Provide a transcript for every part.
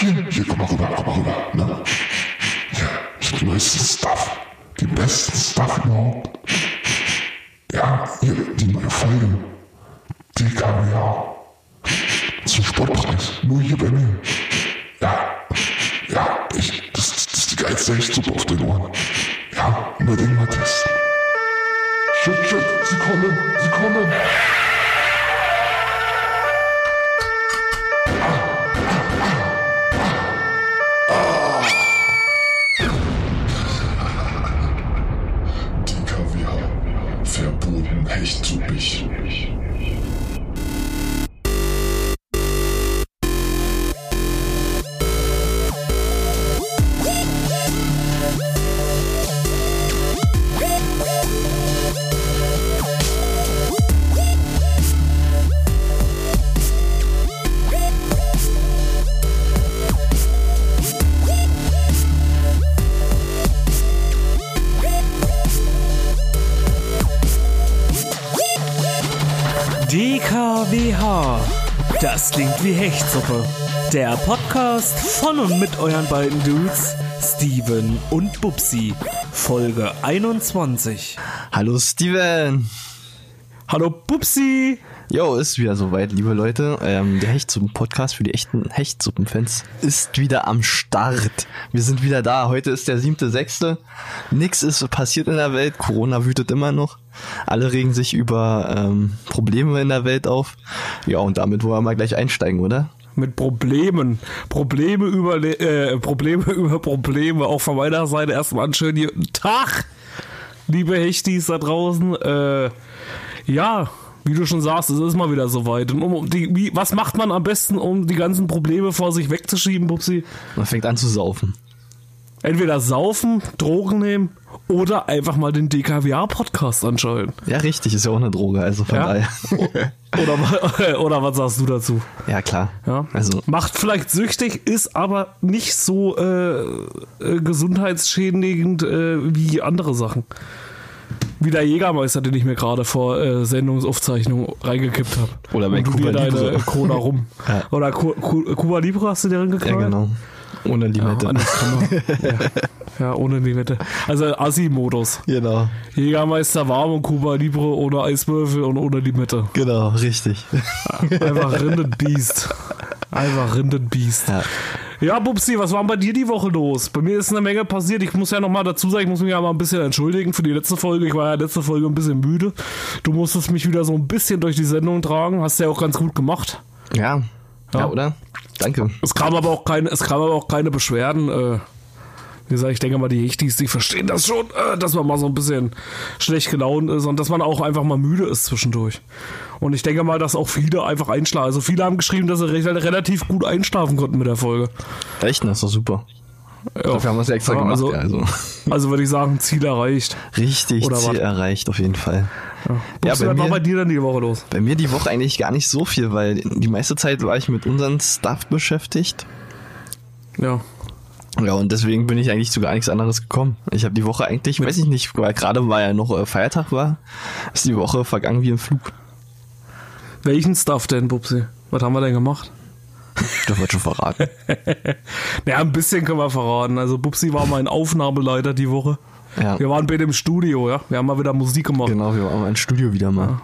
hier, hier, komm mal rüber, komm mal rüber, ne? Hab den neuesten Stuff. Den besten Stuff überhaupt. Hechtsuppe. Der Podcast von und mit euren beiden Dudes, Steven und Bubsi. Folge 21. Hallo Steven. Hallo Bubsi. Jo, ist wieder soweit, liebe Leute. Ähm, der Hechtsuppen-Podcast für die echten Hechtsuppen-Fans ist wieder am Start. Wir sind wieder da. Heute ist der siebte, sechste. Nix ist passiert in der Welt. Corona wütet immer noch. Alle regen sich über ähm, Probleme in der Welt auf. Ja, und damit wollen wir mal gleich einsteigen, oder? Mit Problemen. Probleme über, äh, Probleme über Probleme. Auch von meiner Seite erstmal einen schönen guten Tag, liebe Hechtis da draußen. Äh, ja, wie du schon sagst, es ist mal wieder soweit. Und um, die, wie, was macht man am besten, um die ganzen Probleme vor sich wegzuschieben, Bubsi? Man fängt an zu saufen. Entweder saufen, Drogen nehmen oder einfach mal den DKWA-Podcast anschauen. Ja, richtig, ist ja auch eine Droge, also von Ja. daher. Oder, oder was sagst du dazu? ja, klar. Ja. Also, Macht vielleicht süchtig, ist aber nicht so äh, äh, gesundheitsschädigend äh, wie andere Sachen. Wie der Jägermeister, den ich mir gerade vor äh, Sendungsaufzeichnung reingekippt habe. Oder bei Cuba deine Libre. äh, Cola rum. Ja. Oder Cu Cu Cuba Libre hast du dir ja, reingeknallt? genau. Ohne Limette. Ja, ja. ja, ohne Limette. Also Assi-Modus. genau. Jägermeister warm und Cuba Libre ohne Eiswürfel und ohne Limette. Genau, richtig. Einfach Rindenbiest. Einfach Rindenbiest. Ja. Ja, Bubsi, was war bei dir die Woche los? Bei mir ist eine Menge passiert. Ich muss ja noch mal dazu sagen, ich muss mich ja mal ein bisschen entschuldigen für die letzte Folge. Ich war ja letzte Folge ein bisschen müde. Du musstest mich wieder so ein bisschen durch die Sendung tragen. Hast ja auch ganz gut gemacht. Ja. Ja, Ja. oder? Danke. Es kam aber auch keine, es kam aber auch keine Beschwerden. Äh, wie gesagt, ich denke mal, die Hechtis, die verstehen das schon, äh, dass man mal so ein bisschen schlecht gelaunt ist und dass man auch einfach mal müde ist zwischendurch. Und ich denke mal, dass auch viele einfach einschlafen. Also viele haben geschrieben, dass sie recht, relativ gut einschlafen konnten mit der Folge. Echt, das ist doch super. Ja. Dafür haben wir es ja extra Ja, gemacht. also- ja, also. Also würde ich sagen, Ziel erreicht. Richtig, Oder Ziel was? erreicht auf jeden Fall. Ja, Ja, Bubsi, bei war bei dir dann die Woche los? Bei mir die Woche eigentlich gar nicht so viel, weil die meiste Zeit war ich mit unserem Stuff beschäftigt. Ja. Ja, und deswegen bin ich eigentlich zu gar nichts anderes gekommen. Ich habe die Woche eigentlich, weiß ich nicht, weil gerade war ja noch äh, Feiertag war, ist die Woche vergangen wie im Flug. Welchen Stuff denn, Bubsi? Was haben wir denn gemacht? Das wird schon verraten. Naja, ein bisschen können wir verraten. Also Bubsi war mein Aufnahmeleiter die Woche. Ja, Wir waren bei dem Studio, ja. Wir haben mal wieder Musik gemacht. genau, wir waren im Studio wieder mal.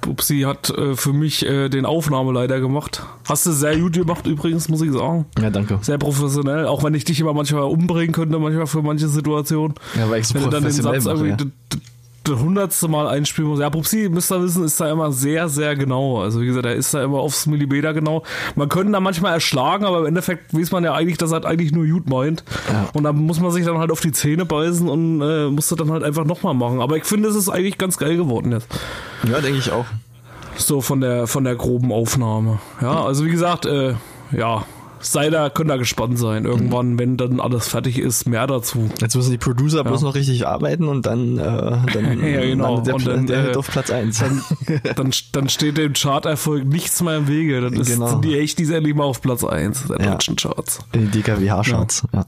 Bubsi hat äh, für mich äh, den Aufnahmeleiter gemacht. Hast du sehr gut gemacht übrigens, muss ich sagen. Ja, danke. Sehr professionell, auch wenn ich dich immer manchmal umbringen könnte, manchmal für manche Situationen. Ja, weil ich so wenn du dann den professionell Satz irgendwie ja. Das hundertste Mal einspielen musst. Ja, Pupsi, müsst ihr wissen, ist da immer sehr, sehr genau. Also wie gesagt, er ist da immer aufs Millimeter genau. Man könnte da manchmal erschlagen, aber im Endeffekt weiß man ja eigentlich, dass er eigentlich nur gut meint. Ja. Und dann muss man sich dann halt auf die Zähne beißen und äh, muss das dann halt einfach nochmal machen. Aber ich finde, es ist eigentlich ganz geil geworden jetzt. Ja, denke ich auch. So von der von der groben Aufnahme. Ja, also wie gesagt, äh, ja, sei da, könnt ihr gespannt sein. Irgendwann, wenn dann alles fertig ist, mehr dazu. Jetzt müssen die Producer bloß noch richtig arbeiten und dann, äh, dann Ja, genau. der, Und dann, der äh, auf Platz 1. Dann, dann, dann steht dem Charterfolg nichts mehr im Wege. Dann ist, Genau. sind die echt die endlich mal auf Platz 1 der Ja. deutschen Charts. In die DKWH-Charts. Ja.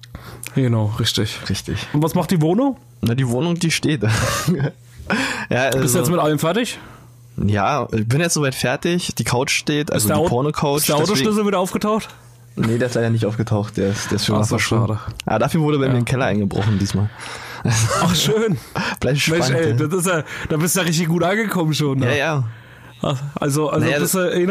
Genau, richtig. richtig. Und was macht die Wohnung? Na, die Wohnung, die steht. ja, also, Bist du jetzt mit allem fertig? ja, ich bin jetzt soweit fertig. Die Couch steht, also der die Porno-Couch. Ist der Autoschlüssel wieder aufgetaucht? Nee, der ist leider nicht aufgetaucht. Der ist, der ist schon Ach so, schade. Ah, dafür wurde bei mir Ja. ein Keller eingebrochen diesmal. Ach, schön. Bleibt spannend. Mensch, ey, ja. das ist ja, da bist du ja richtig gut angekommen schon. ja, Ne? ja. Also, also Naja, bist du einen,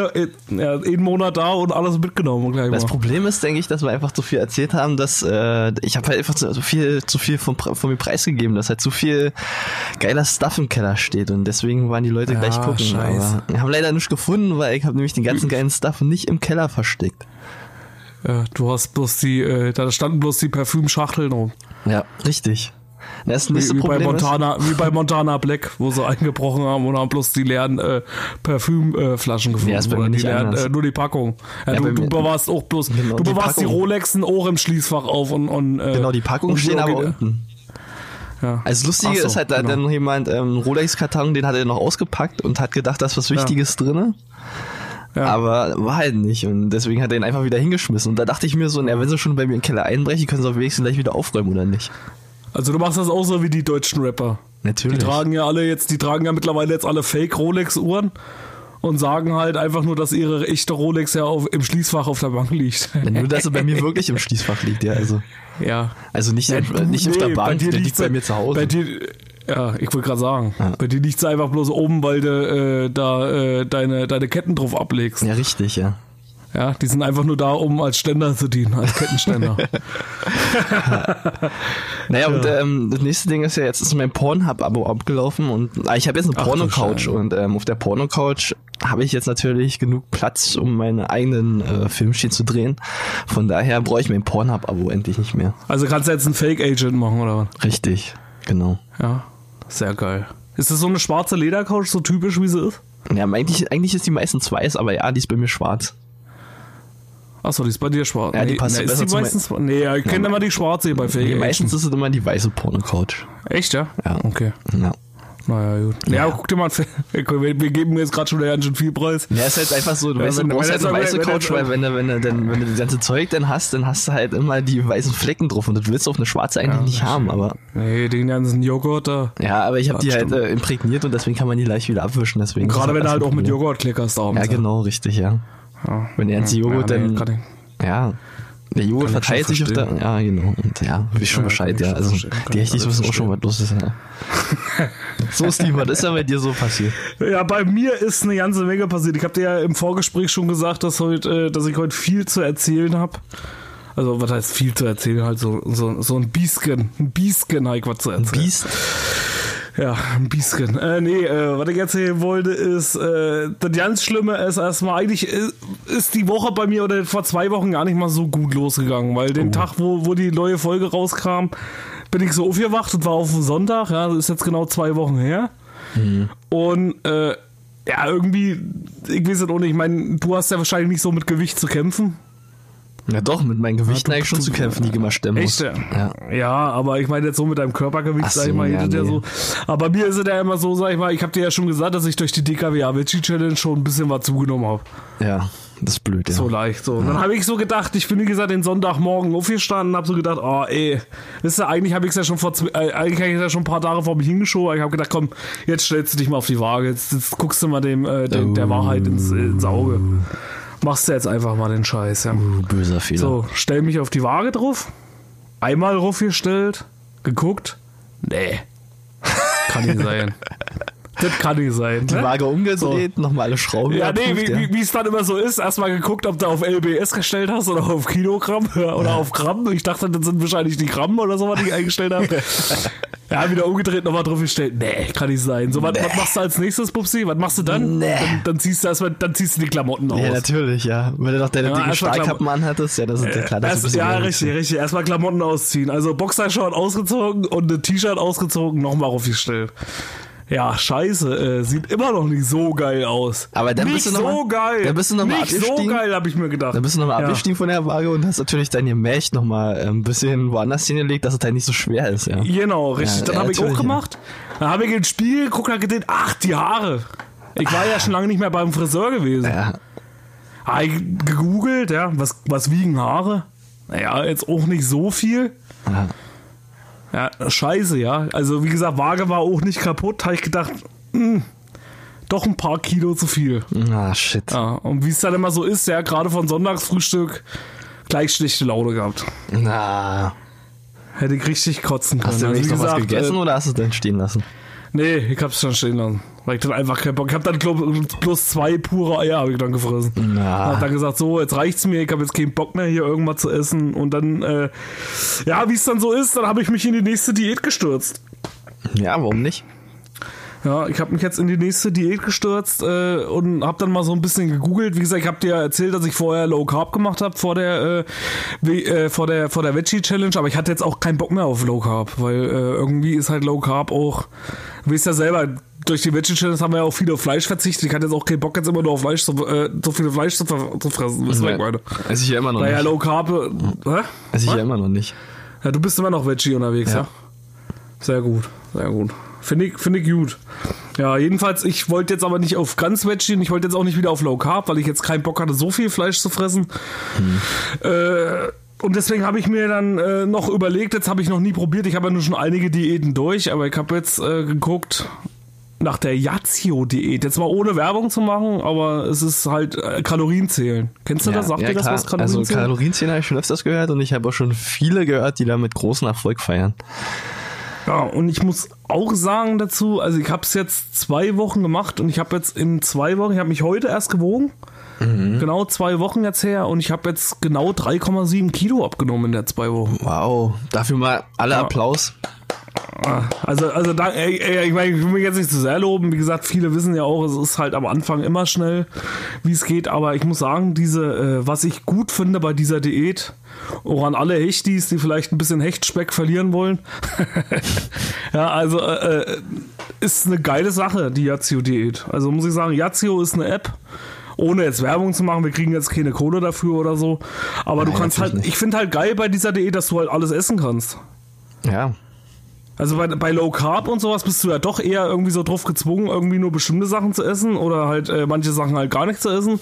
ja, einen Monat da und alles mitgenommen gleich Das mal. Problem ist, denke ich, dass wir einfach zu viel erzählt haben, dass äh, ich habe halt einfach zu, viel, zu viel von, von mir preisgegeben, dass halt zu viel geiler Stuff im Keller steht und deswegen waren die Leute Ja, gleich gucken. scheiße. Aber wir haben leider nichts gefunden, weil ich habe nämlich den ganzen geilen Stuff nicht im Keller versteckt. Ja, du hast bloß die, äh, da standen bloß die Parfümschachteln rum. Ja, richtig. Das Wie, nächste wie, bei Problem ist, Montana, wie bei Montana Black, wo sie eingebrochen haben und haben bloß die leeren äh, Parfümflaschen äh, gefunden. Ja, ist bei mir Oder die nicht leeren, äh, nur die Packung. Ja, Ja, du, bei du bewahrst auch bloß, Genau, du die bewahrst die, Packung. Rolexen auch im Schließfach auf und, und äh, genau, die Packungen stehen aber unten. Ja. Also das Lustige so, ist halt, da hat genau. dann noch jemand ähm, Rolex-Karton, den hat er noch ausgepackt und hat gedacht, da ist was Wichtiges drinne. Ja. Aber war halt nicht und deswegen hat er ihn einfach wieder hingeschmissen. Und da dachte ich mir so, na, wenn sie schon bei mir in den Keller einbrechen, können sie auch wenigstens gleich wieder aufräumen oder nicht? Also du machst das auch so wie die deutschen Rapper. Natürlich. Die tragen ja alle jetzt, die tragen ja mittlerweile jetzt alle Fake Rolex-Uhren und sagen halt einfach nur, dass ihre echte Rolex ja auf, im Schließfach auf der Bank liegt. Nur, dass er bei mir wirklich im Schließfach liegt, ja. Also, ja. also nicht, Ja, äh, du- nicht auf der nee, Bank, der liegt bei mir zu Hause. Bei dir, ja, ich wollte gerade sagen, Ja. bei dir liegt es einfach bloß oben, weil du äh, da äh, deine, deine Ketten drauf ablegst. Ja. ja, richtig, ja. die sind einfach nur da, um als Ständer zu dienen, als Kettenständer. Naja, und ähm, das nächste Ding ist ja, jetzt ist mein Pornhub-Abo abgelaufen und ah, ich habe jetzt eine Porno-Couch und ähm, auf der Porno-Couch habe ich jetzt natürlich genug Platz, um meine eigenen äh, Filmchen zu drehen. Von daher brauche ich mein Pornhub-Abo endlich nicht mehr. also kannst du jetzt einen Fake-Agent machen, oder was? Richtig, genau. Ja, sehr geil. Ist das so eine schwarze Ledercouch, so typisch wie sie ist? Ja, eigentlich, eigentlich ist die meistens weiß, aber ja, die ist bei mir schwarz. Achso, die ist bei dir schwarz. Ja, die passt nee, ist besser die zu mein- meistens Nee, ja, ich kenne immer die schwarze bei Fake Nee, meistens ist es immer die weiße Porno-Couch. Echt, ja? Ja. Okay. Ja. Naja, gut. Ja, guck dir mal, wir, wir geben mir jetzt gerade schon ganz schön viel Preis. Ja, ist halt einfach so, du, Ja, weißt, wenn- du brauchst halt eine weiße Couch, weil wenn du, wenn du, dann, wenn du das ganze Zeug dann hast, dann hast du halt immer die weißen Flecken drauf und das willst du auf eine schwarze eigentlich nicht haben, aber Nee, den ganzen Joghurt da. ja, aber ich habe die halt stimmt. äh, imprägniert und deswegen kann man die leicht wieder abwischen, deswegen. ist Gerade wenn du halt auch mit. Joghurt klickerst da oben. Ja, genau, richtig, ja. Ja. Wenn Joghurt ja, nee, dann, ja, der ich verteilt sich auf der, ja, genau, und ja, wie schon Ja, Bescheid, ja, schon also die Hechtis wissen auch schon, was los ist, ja. So, Steve, was ist denn bei dir so passiert? Ja, bei mir ist eine ganze Menge passiert. Ich habe dir ja im Vorgespräch schon gesagt, dass, heute, äh, dass ich heute viel zu erzählen habe. Also, was heißt viel zu erzählen? Halt so, so, so ein Biesken. Ein Biesken habe ich was zu erzählen. Biest? Ja, ein bisschen. Äh, nee, äh, was ich erzählen wollte, ist, äh, das ganz Schlimme ist erstmal, eigentlich ist, ist die Woche bei mir oder vor zwei Wochen gar nicht mal so gut losgegangen, weil den Tag, wo, wo die neue Folge rauskam, bin ich so aufgewacht und war auf dem Sonntag, ja, das ist jetzt genau zwei Wochen her. Und, äh, ja, irgendwie, ich weiß es auch nicht, ich meine, du hast ja wahrscheinlich nicht so mit Gewicht zu kämpfen. Ja doch, mit meinen Gewichten du- eigentlich schon du- zu kämpfen, die immer stemmen muss. Echt? Ja. ja, aber ich meine jetzt so mit deinem Körpergewicht, Ach sag ich so, mal, ja, ja nee. so. Aber mir ist es ja immer so, sag ich mal, ich habe dir ja schon gesagt, dass ich durch die DKW Avicii Challenge schon ein bisschen was zugenommen habe. Ja, das ist blöd, ja. So leicht. So. Und dann habe ich so gedacht, ich bin wie gesagt den Sonntagmorgen aufgestanden, habe so gedacht, oh ey, wisst ihr, eigentlich habe ich es ja schon vor zwei- äh, eigentlich habe ich ja schon ein paar Tage vor mich hingeschoben, aber ich habe gedacht, komm, jetzt stellst du dich mal auf die Waage, jetzt, jetzt guckst du mal dem, äh, dem der Wahrheit ins, ins Auge. Machst du jetzt einfach mal den Scheiß, ja. Uh, böser Fehler. So, stell mich auf die Waage drauf. Einmal draufgestellt, geguckt. Nee. Kann nicht sein. das kann nicht sein. Die ne? Waage umgedreht, nochmal alle Schrauben Ja, nee, wie, wie es dann immer so ist. Erstmal geguckt, ob du auf LBS gestellt hast oder auf Kilogramm oder auf Gramm. Ich dachte, das sind wahrscheinlich die Gramm oder so, was ich eingestellt habe. ja, wieder umgedreht, nochmal drauf gestellt. Nee, kann nicht sein. So, was, was machst du als nächstes, Pupsi? Was machst du dann? Nee. Dann, dann ziehst du erstmal, dann ziehst du die Klamotten aus. Ja, natürlich, ja. Wenn du noch deine Ja, dicken Stahlkappen anhattest, ja, das ist ja klar, dass Erst, ja, richtig, richtig. Erstmal Klamotten ausziehen. Also Boxershort ausgezogen und ein T-Shirt ausgezogen, nochmal aufgestellt. Ja, scheiße, äh, sieht immer noch nicht so geil aus. Aber dann nicht bist du noch so mal- geil. dann bist du noch mal Nicht so geil, habe ich mir gedacht. Dann bist du nochmal Ja. abgestiegen von der Waage und hast natürlich dein Gemächt nochmal ein bisschen woanders hingelegt, dass es halt nicht so schwer ist, ja. Genau, richtig. Ja, Dann ja, habe ich auch gemacht. Dann habe ich ins Spiel geguckt und gedacht, ach, die Haare. Ich war ja schon lange nicht mehr beim Friseur gewesen. Ja, Habe ich gegoogelt, ja, was, was wiegen Haare? Naja, jetzt auch nicht so viel. ja. Ja, scheiße, ja. Also wie gesagt, Waage war auch nicht kaputt. Habe ich gedacht, mh, doch ein paar Kilo zu viel. Ah, shit. Ja, und wie es dann immer so ist, ja, gerade von Sonntagsfrühstück gleich schlechte Laune gehabt. Na, Hätte ich richtig kotzen können. hast du Also, wie noch was gesagt, gegessen äh, oder hast du es dann stehen lassen? Nee, ich hab's schon stehen lassen. Weil ich dann einfach keinen Bock. Ich hab dann glaub, bloß zwei pure Eier habe ich dann gefressen. Na. Hab dann gesagt, so, jetzt reicht's mir, ich habe jetzt keinen Bock mehr hier irgendwas zu essen. Und dann, äh, ja, wie es dann so ist, dann habe ich mich in die nächste Diät gestürzt. Ja, warum nicht? Ja, ich habe mich jetzt in die nächste Diät gestürzt äh, und habe dann mal so ein bisschen gegoogelt. Wie gesagt, ich habe dir ja erzählt, dass ich vorher Low Carb gemacht habe vor der äh, wie, äh, vor der vor der Veggie Challenge, aber ich hatte jetzt auch keinen Bock mehr auf Low Carb, weil äh, irgendwie ist halt Low Carb auch, du weißt ja selber, durch die Veggie Challenge haben wir ja auch viel auf Fleisch verzichtet. Ich hatte jetzt auch keinen Bock jetzt immer nur auf Fleisch, zu, äh, so viel Fleisch zu, zu fressen. Du, was ich meine? Esse ich ja immer noch Naja, nicht. Low Carb, äh, hä? Esse ich ja immer noch nicht. Ja, du bist immer noch Veggie unterwegs, ja? Ja. Sehr gut, sehr gut. Finde ich, finde ich gut. Ja, jedenfalls, ich wollte jetzt aber nicht auf ganz Veggie und ich wollte jetzt auch nicht wieder auf Low Carb, weil ich jetzt keinen Bock hatte, so viel Fleisch zu fressen. Äh, und deswegen habe ich mir dann äh, noch überlegt, jetzt habe ich noch nie probiert, ich habe ja nur schon einige Diäten durch, aber ich habe jetzt äh, geguckt nach der Yazio-Diät. Jetzt mal ohne Werbung zu machen, aber es ist halt äh, Kalorienzählen. Kennst du das? Sagt dir das klar. was, Also Kalorienzählen? Kalorienzählen habe ich schon öfters gehört und ich habe auch schon viele gehört, die da mit großem Erfolg feiern. Ja, und ich muss auch sagen dazu, also ich habe es jetzt zwei Wochen gemacht und ich habe jetzt in zwei Wochen, ich habe mich heute erst gewogen, genau zwei Wochen jetzt her und ich habe jetzt genau 3,7 Kilo abgenommen in der zwei Wochen. Wow, dafür mal alle Ja. Applaus. Also, also da, ey, ey, ich meine, ich will mich jetzt nicht zu sehr loben. Wie gesagt, viele wissen ja auch, es ist halt am Anfang immer schnell, wie es geht. Aber ich muss sagen, diese, äh, was ich gut finde bei dieser Diät, auch an alle Hechtis, die vielleicht ein bisschen Hechtspeck verlieren wollen. ja, also äh, äh, ist eine geile Sache, die Yazio-Diät. Also muss ich sagen, Yazio ist eine App. Ohne jetzt Werbung zu machen, wir kriegen jetzt keine Kohle dafür oder so. Aber du Nein, kannst natürlich halt, nicht. ich finde halt geil bei dieser Diät, dass du halt alles essen kannst. Ja, Also bei, bei Low Carb und sowas bist du ja doch eher irgendwie so drauf gezwungen, irgendwie nur bestimmte Sachen zu essen oder halt äh, manche Sachen halt gar nicht zu essen.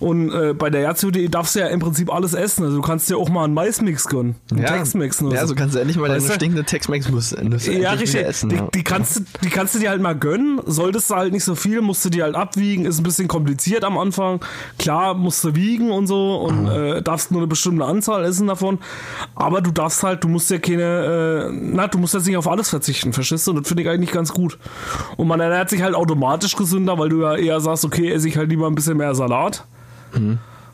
Und äh, bei der Yazio.de darfst du ja im Prinzip alles essen. Also du kannst dir auch mal einen Maismix gönnen, einen ja. Textmix. oder Ja, so kannst du endlich mal Weißt deine stinkende Tex-Mex-Nüsse ja, endlich wieder richtig. essen. die, ja. die, kannst du, die kannst du dir halt mal gönnen. Solltest du halt nicht so viel, musst du dir halt abwiegen. Ist ein bisschen kompliziert am Anfang. Klar, musst du wiegen und so und äh, darfst nur eine bestimmte Anzahl essen davon. Aber du darfst halt, du musst ja keine, äh, na, du musst jetzt nicht auf alles verzichten, verstehst du? Und das finde ich eigentlich ganz gut. Und man ernährt sich halt automatisch gesünder, weil du ja eher sagst, okay, esse ich halt lieber ein bisschen mehr Salat.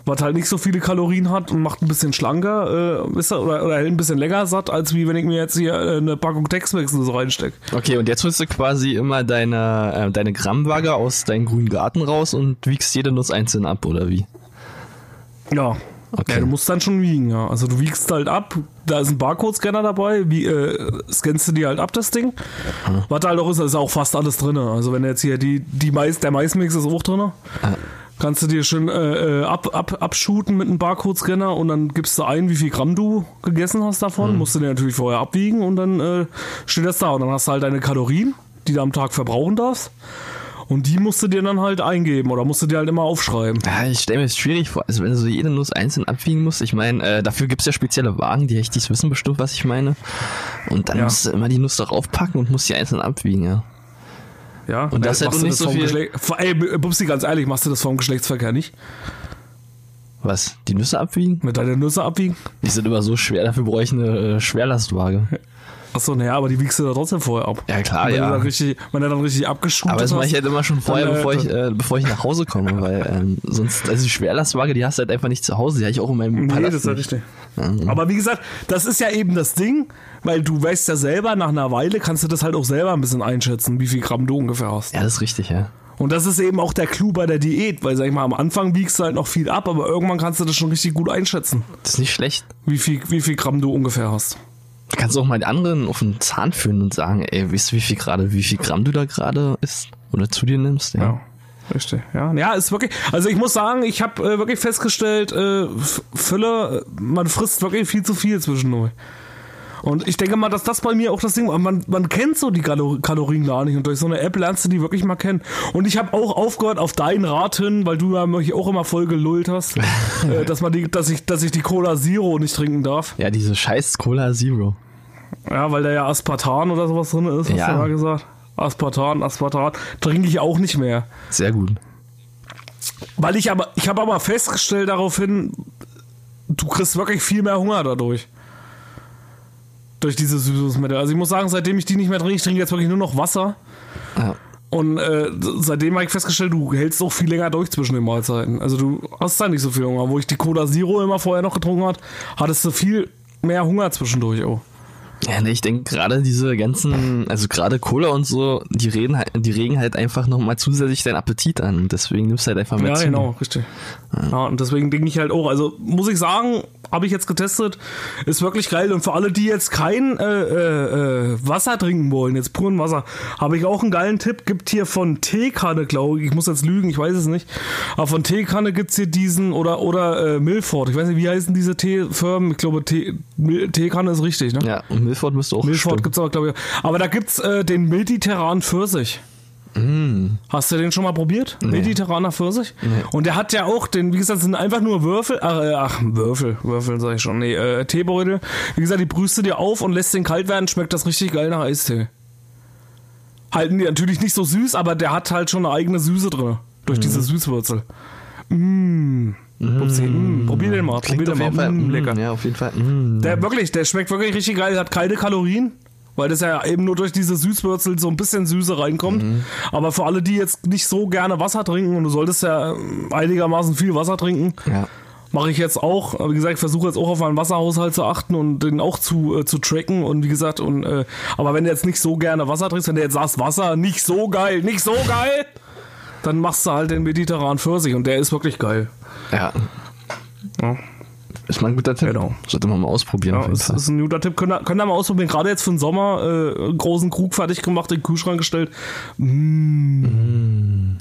Was halt nicht so viele Kalorien hat und macht ein bisschen schlanker, äh, ihr, oder, oder hält ein bisschen länger satt, als wie wenn ich mir jetzt hier äh, eine Packung Tex-Mex so reinstecke. Okay, und jetzt holst du quasi immer deine, äh, deine Grammwaage aus deinem grünen Garten raus und wiegst jede Nuss einzeln ab, oder wie? Ja. Okay. Ja, du musst dann schon wiegen, ja. Also du wiegst halt ab, da ist ein Barcode-Scanner dabei, wie, äh, scannst du dir halt ab, das Ding. Was halt auch ist, da ist auch fast alles drin. Also wenn jetzt hier die, die Mais, der Maismix ist auch drin. Kannst du dir schön äh, äh, ab, ab, abshooten mit einem Barcode-Scanner und dann gibst du ein, wie viel Gramm du gegessen hast davon. Musst du dir natürlich vorher abwiegen und dann äh, steht das da. Und dann hast du halt deine Kalorien, die du am Tag verbrauchen darfst. Und die musst du dir dann halt eingeben oder musst du dir halt immer aufschreiben. Ja, ich stelle mir das schwierig vor, also wenn du so jede Nuss einzeln abwiegen musst. Ich meine, äh, dafür gibt's ja spezielle Wagen, die Hechtis wissen bestimmt, was ich meine. Und dann Ja. musst du immer die Nuss darauf packen und musst sie einzeln abwiegen, ja. Ja, Und das äh, hätte nicht das so viel- Ey, Bubsi, ganz ehrlich, machst du das vom Geschlechtsverkehr nicht? Was? Die Nüsse abwiegen? Mit deinen Nüsse abwiegen? Die sind immer so schwer, dafür brauche ich eine äh, Schwerlastwaage. Achso, naja, aber die wiegst du da trotzdem vorher ab. Ja, klar, wenn ja. Dann richtig, wenn du dann richtig abgeschult Aber das mache ich halt immer schon vorher, äh, bevor, ich, äh, bevor ich nach Hause komme, weil ähm, sonst, also die Schwerlastwaage, die hast du halt einfach nicht zu Hause, die habe ich auch in meinem Nee, Palast das ist nicht. richtig. Aber wie gesagt, das ist ja eben das Ding, weil du weißt ja selber, nach einer Weile kannst du das halt auch selber ein bisschen einschätzen, wie viel Gramm du ungefähr hast. Ja, das ist richtig, ja. Und das ist eben auch der Clou bei der Diät, weil sag ich mal, am Anfang wiegst du halt noch viel ab, aber irgendwann kannst du das schon richtig gut einschätzen, Das ist nicht schlecht. wie viel, wie viel Gramm du ungefähr hast. Du kannst auch mal den anderen auf den Zahn führen und sagen, ey, weißt du, wie viel gerade, wie viel Gramm du da gerade isst oder zu dir nimmst? Ja. Ja. Richtig, ja. Ja, ist wirklich. Also ich muss sagen, ich habe äh, wirklich festgestellt, äh, Fülle, äh, man frisst wirklich viel zu viel zwischendurch. Und ich denke mal, dass das bei mir auch das Ding war. Man, man kennt so die Kalor Kalorien gar nicht und durch so eine App lernst du die wirklich mal kennen. Und ich habe auch aufgehört auf deinen Rat hin, weil du ja mich auch immer voll gelullt hast, äh, dass man die, dass ich, dass ich die Cola Zero nicht trinken darf. Ja, diese scheiß Cola Zero. Ja, weil da ja Aspartan oder sowas drin ist, hast Ja. du mal gesagt. Aspartan, Aspartan. Trinke ich auch nicht mehr. Sehr gut. Weil ich aber, ich habe aber festgestellt daraufhin, du kriegst wirklich viel mehr Hunger dadurch. Durch diese Süßungsmittel. Also ich muss sagen, seitdem ich die nicht mehr trinke, ich trinke jetzt wirklich nur noch Wasser. Ja. Und äh, seitdem habe ich festgestellt, du hältst auch viel länger durch zwischen den Mahlzeiten. Also du hast da nicht so viel Hunger. Wo ich die Cola Zero immer vorher noch getrunken hat, hattest du viel mehr Hunger zwischendurch auch. Ja, ne, ich denke gerade diese ganzen, also gerade Cola und so, die reden halt, die regen halt einfach nochmal zusätzlich deinen Appetit an. Und deswegen nimmst du halt einfach mehr Ja, zu. genau, richtig. Ja, und deswegen denke ich halt auch, also muss ich sagen, habe ich jetzt getestet, ist wirklich geil. Und für alle, die jetzt kein äh, äh, äh, Wasser trinken wollen, jetzt puren Wasser, habe ich auch einen geilen Tipp. Gibt hier von Teekanne, glaube ich, ich muss jetzt lügen, ich weiß es nicht. Aber von Teekanne gibt's hier diesen, oder, oder äh, Milford, ich weiß nicht, wie heißen diese Teefirmen? Ich glaube, Tee, Teekanne ist richtig, ne? Ja, und Milford müsste auch Milford stimmen. gibt's aber, glaube ich. Aber da gibt's äh, den Mediterran Pfirsich. Hast du den schon mal probiert? Mediterraner Pfirsich? Und der hat ja auch, den, wie gesagt, sind einfach nur Würfel, ach, äh, ach Würfel, Würfel sag ich schon, nee, äh, Teebeutel. Wie gesagt, die brühst du dir auf und lässt den kalt werden, schmeckt das richtig geil nach Eistee. Halt nee, natürlich nicht so süß, aber der hat halt schon eine eigene Süße drin. Durch diese Süßwurzel. Mmh. Upsi, mm. Probier den mal, probier den mal. Fall Mm, mm, lecker. Ja, auf jeden Fall. Mm. Der wirklich, der schmeckt wirklich richtig geil, hat keine Kalorien, weil das ja eben nur durch diese Süßwürzel so ein bisschen Süße reinkommt. Aber für alle, die jetzt nicht so gerne Wasser trinken und du solltest ja einigermaßen viel Wasser trinken, Ja. mache ich jetzt auch. Aber Wie gesagt, ich versuche jetzt auch auf meinen Wasserhaushalt zu achten und den auch zu, äh, zu tracken und wie gesagt, und äh, aber wenn du jetzt nicht so gerne Wasser trinkst, wenn du jetzt sagst, Wasser nicht so geil, nicht so geil, dann machst du halt den Mediterran Pfirsich und der ist wirklich geil. Ja. Ja. Ist mal ein guter Tipp. Genau. Sollte man mal ausprobieren. Ja, das ist ein guter Tipp. Könnt ihr, könnt ihr mal ausprobieren. Gerade jetzt für den Sommer äh, einen großen Krug fertig gemacht, in den Kühlschrank gestellt. Mm.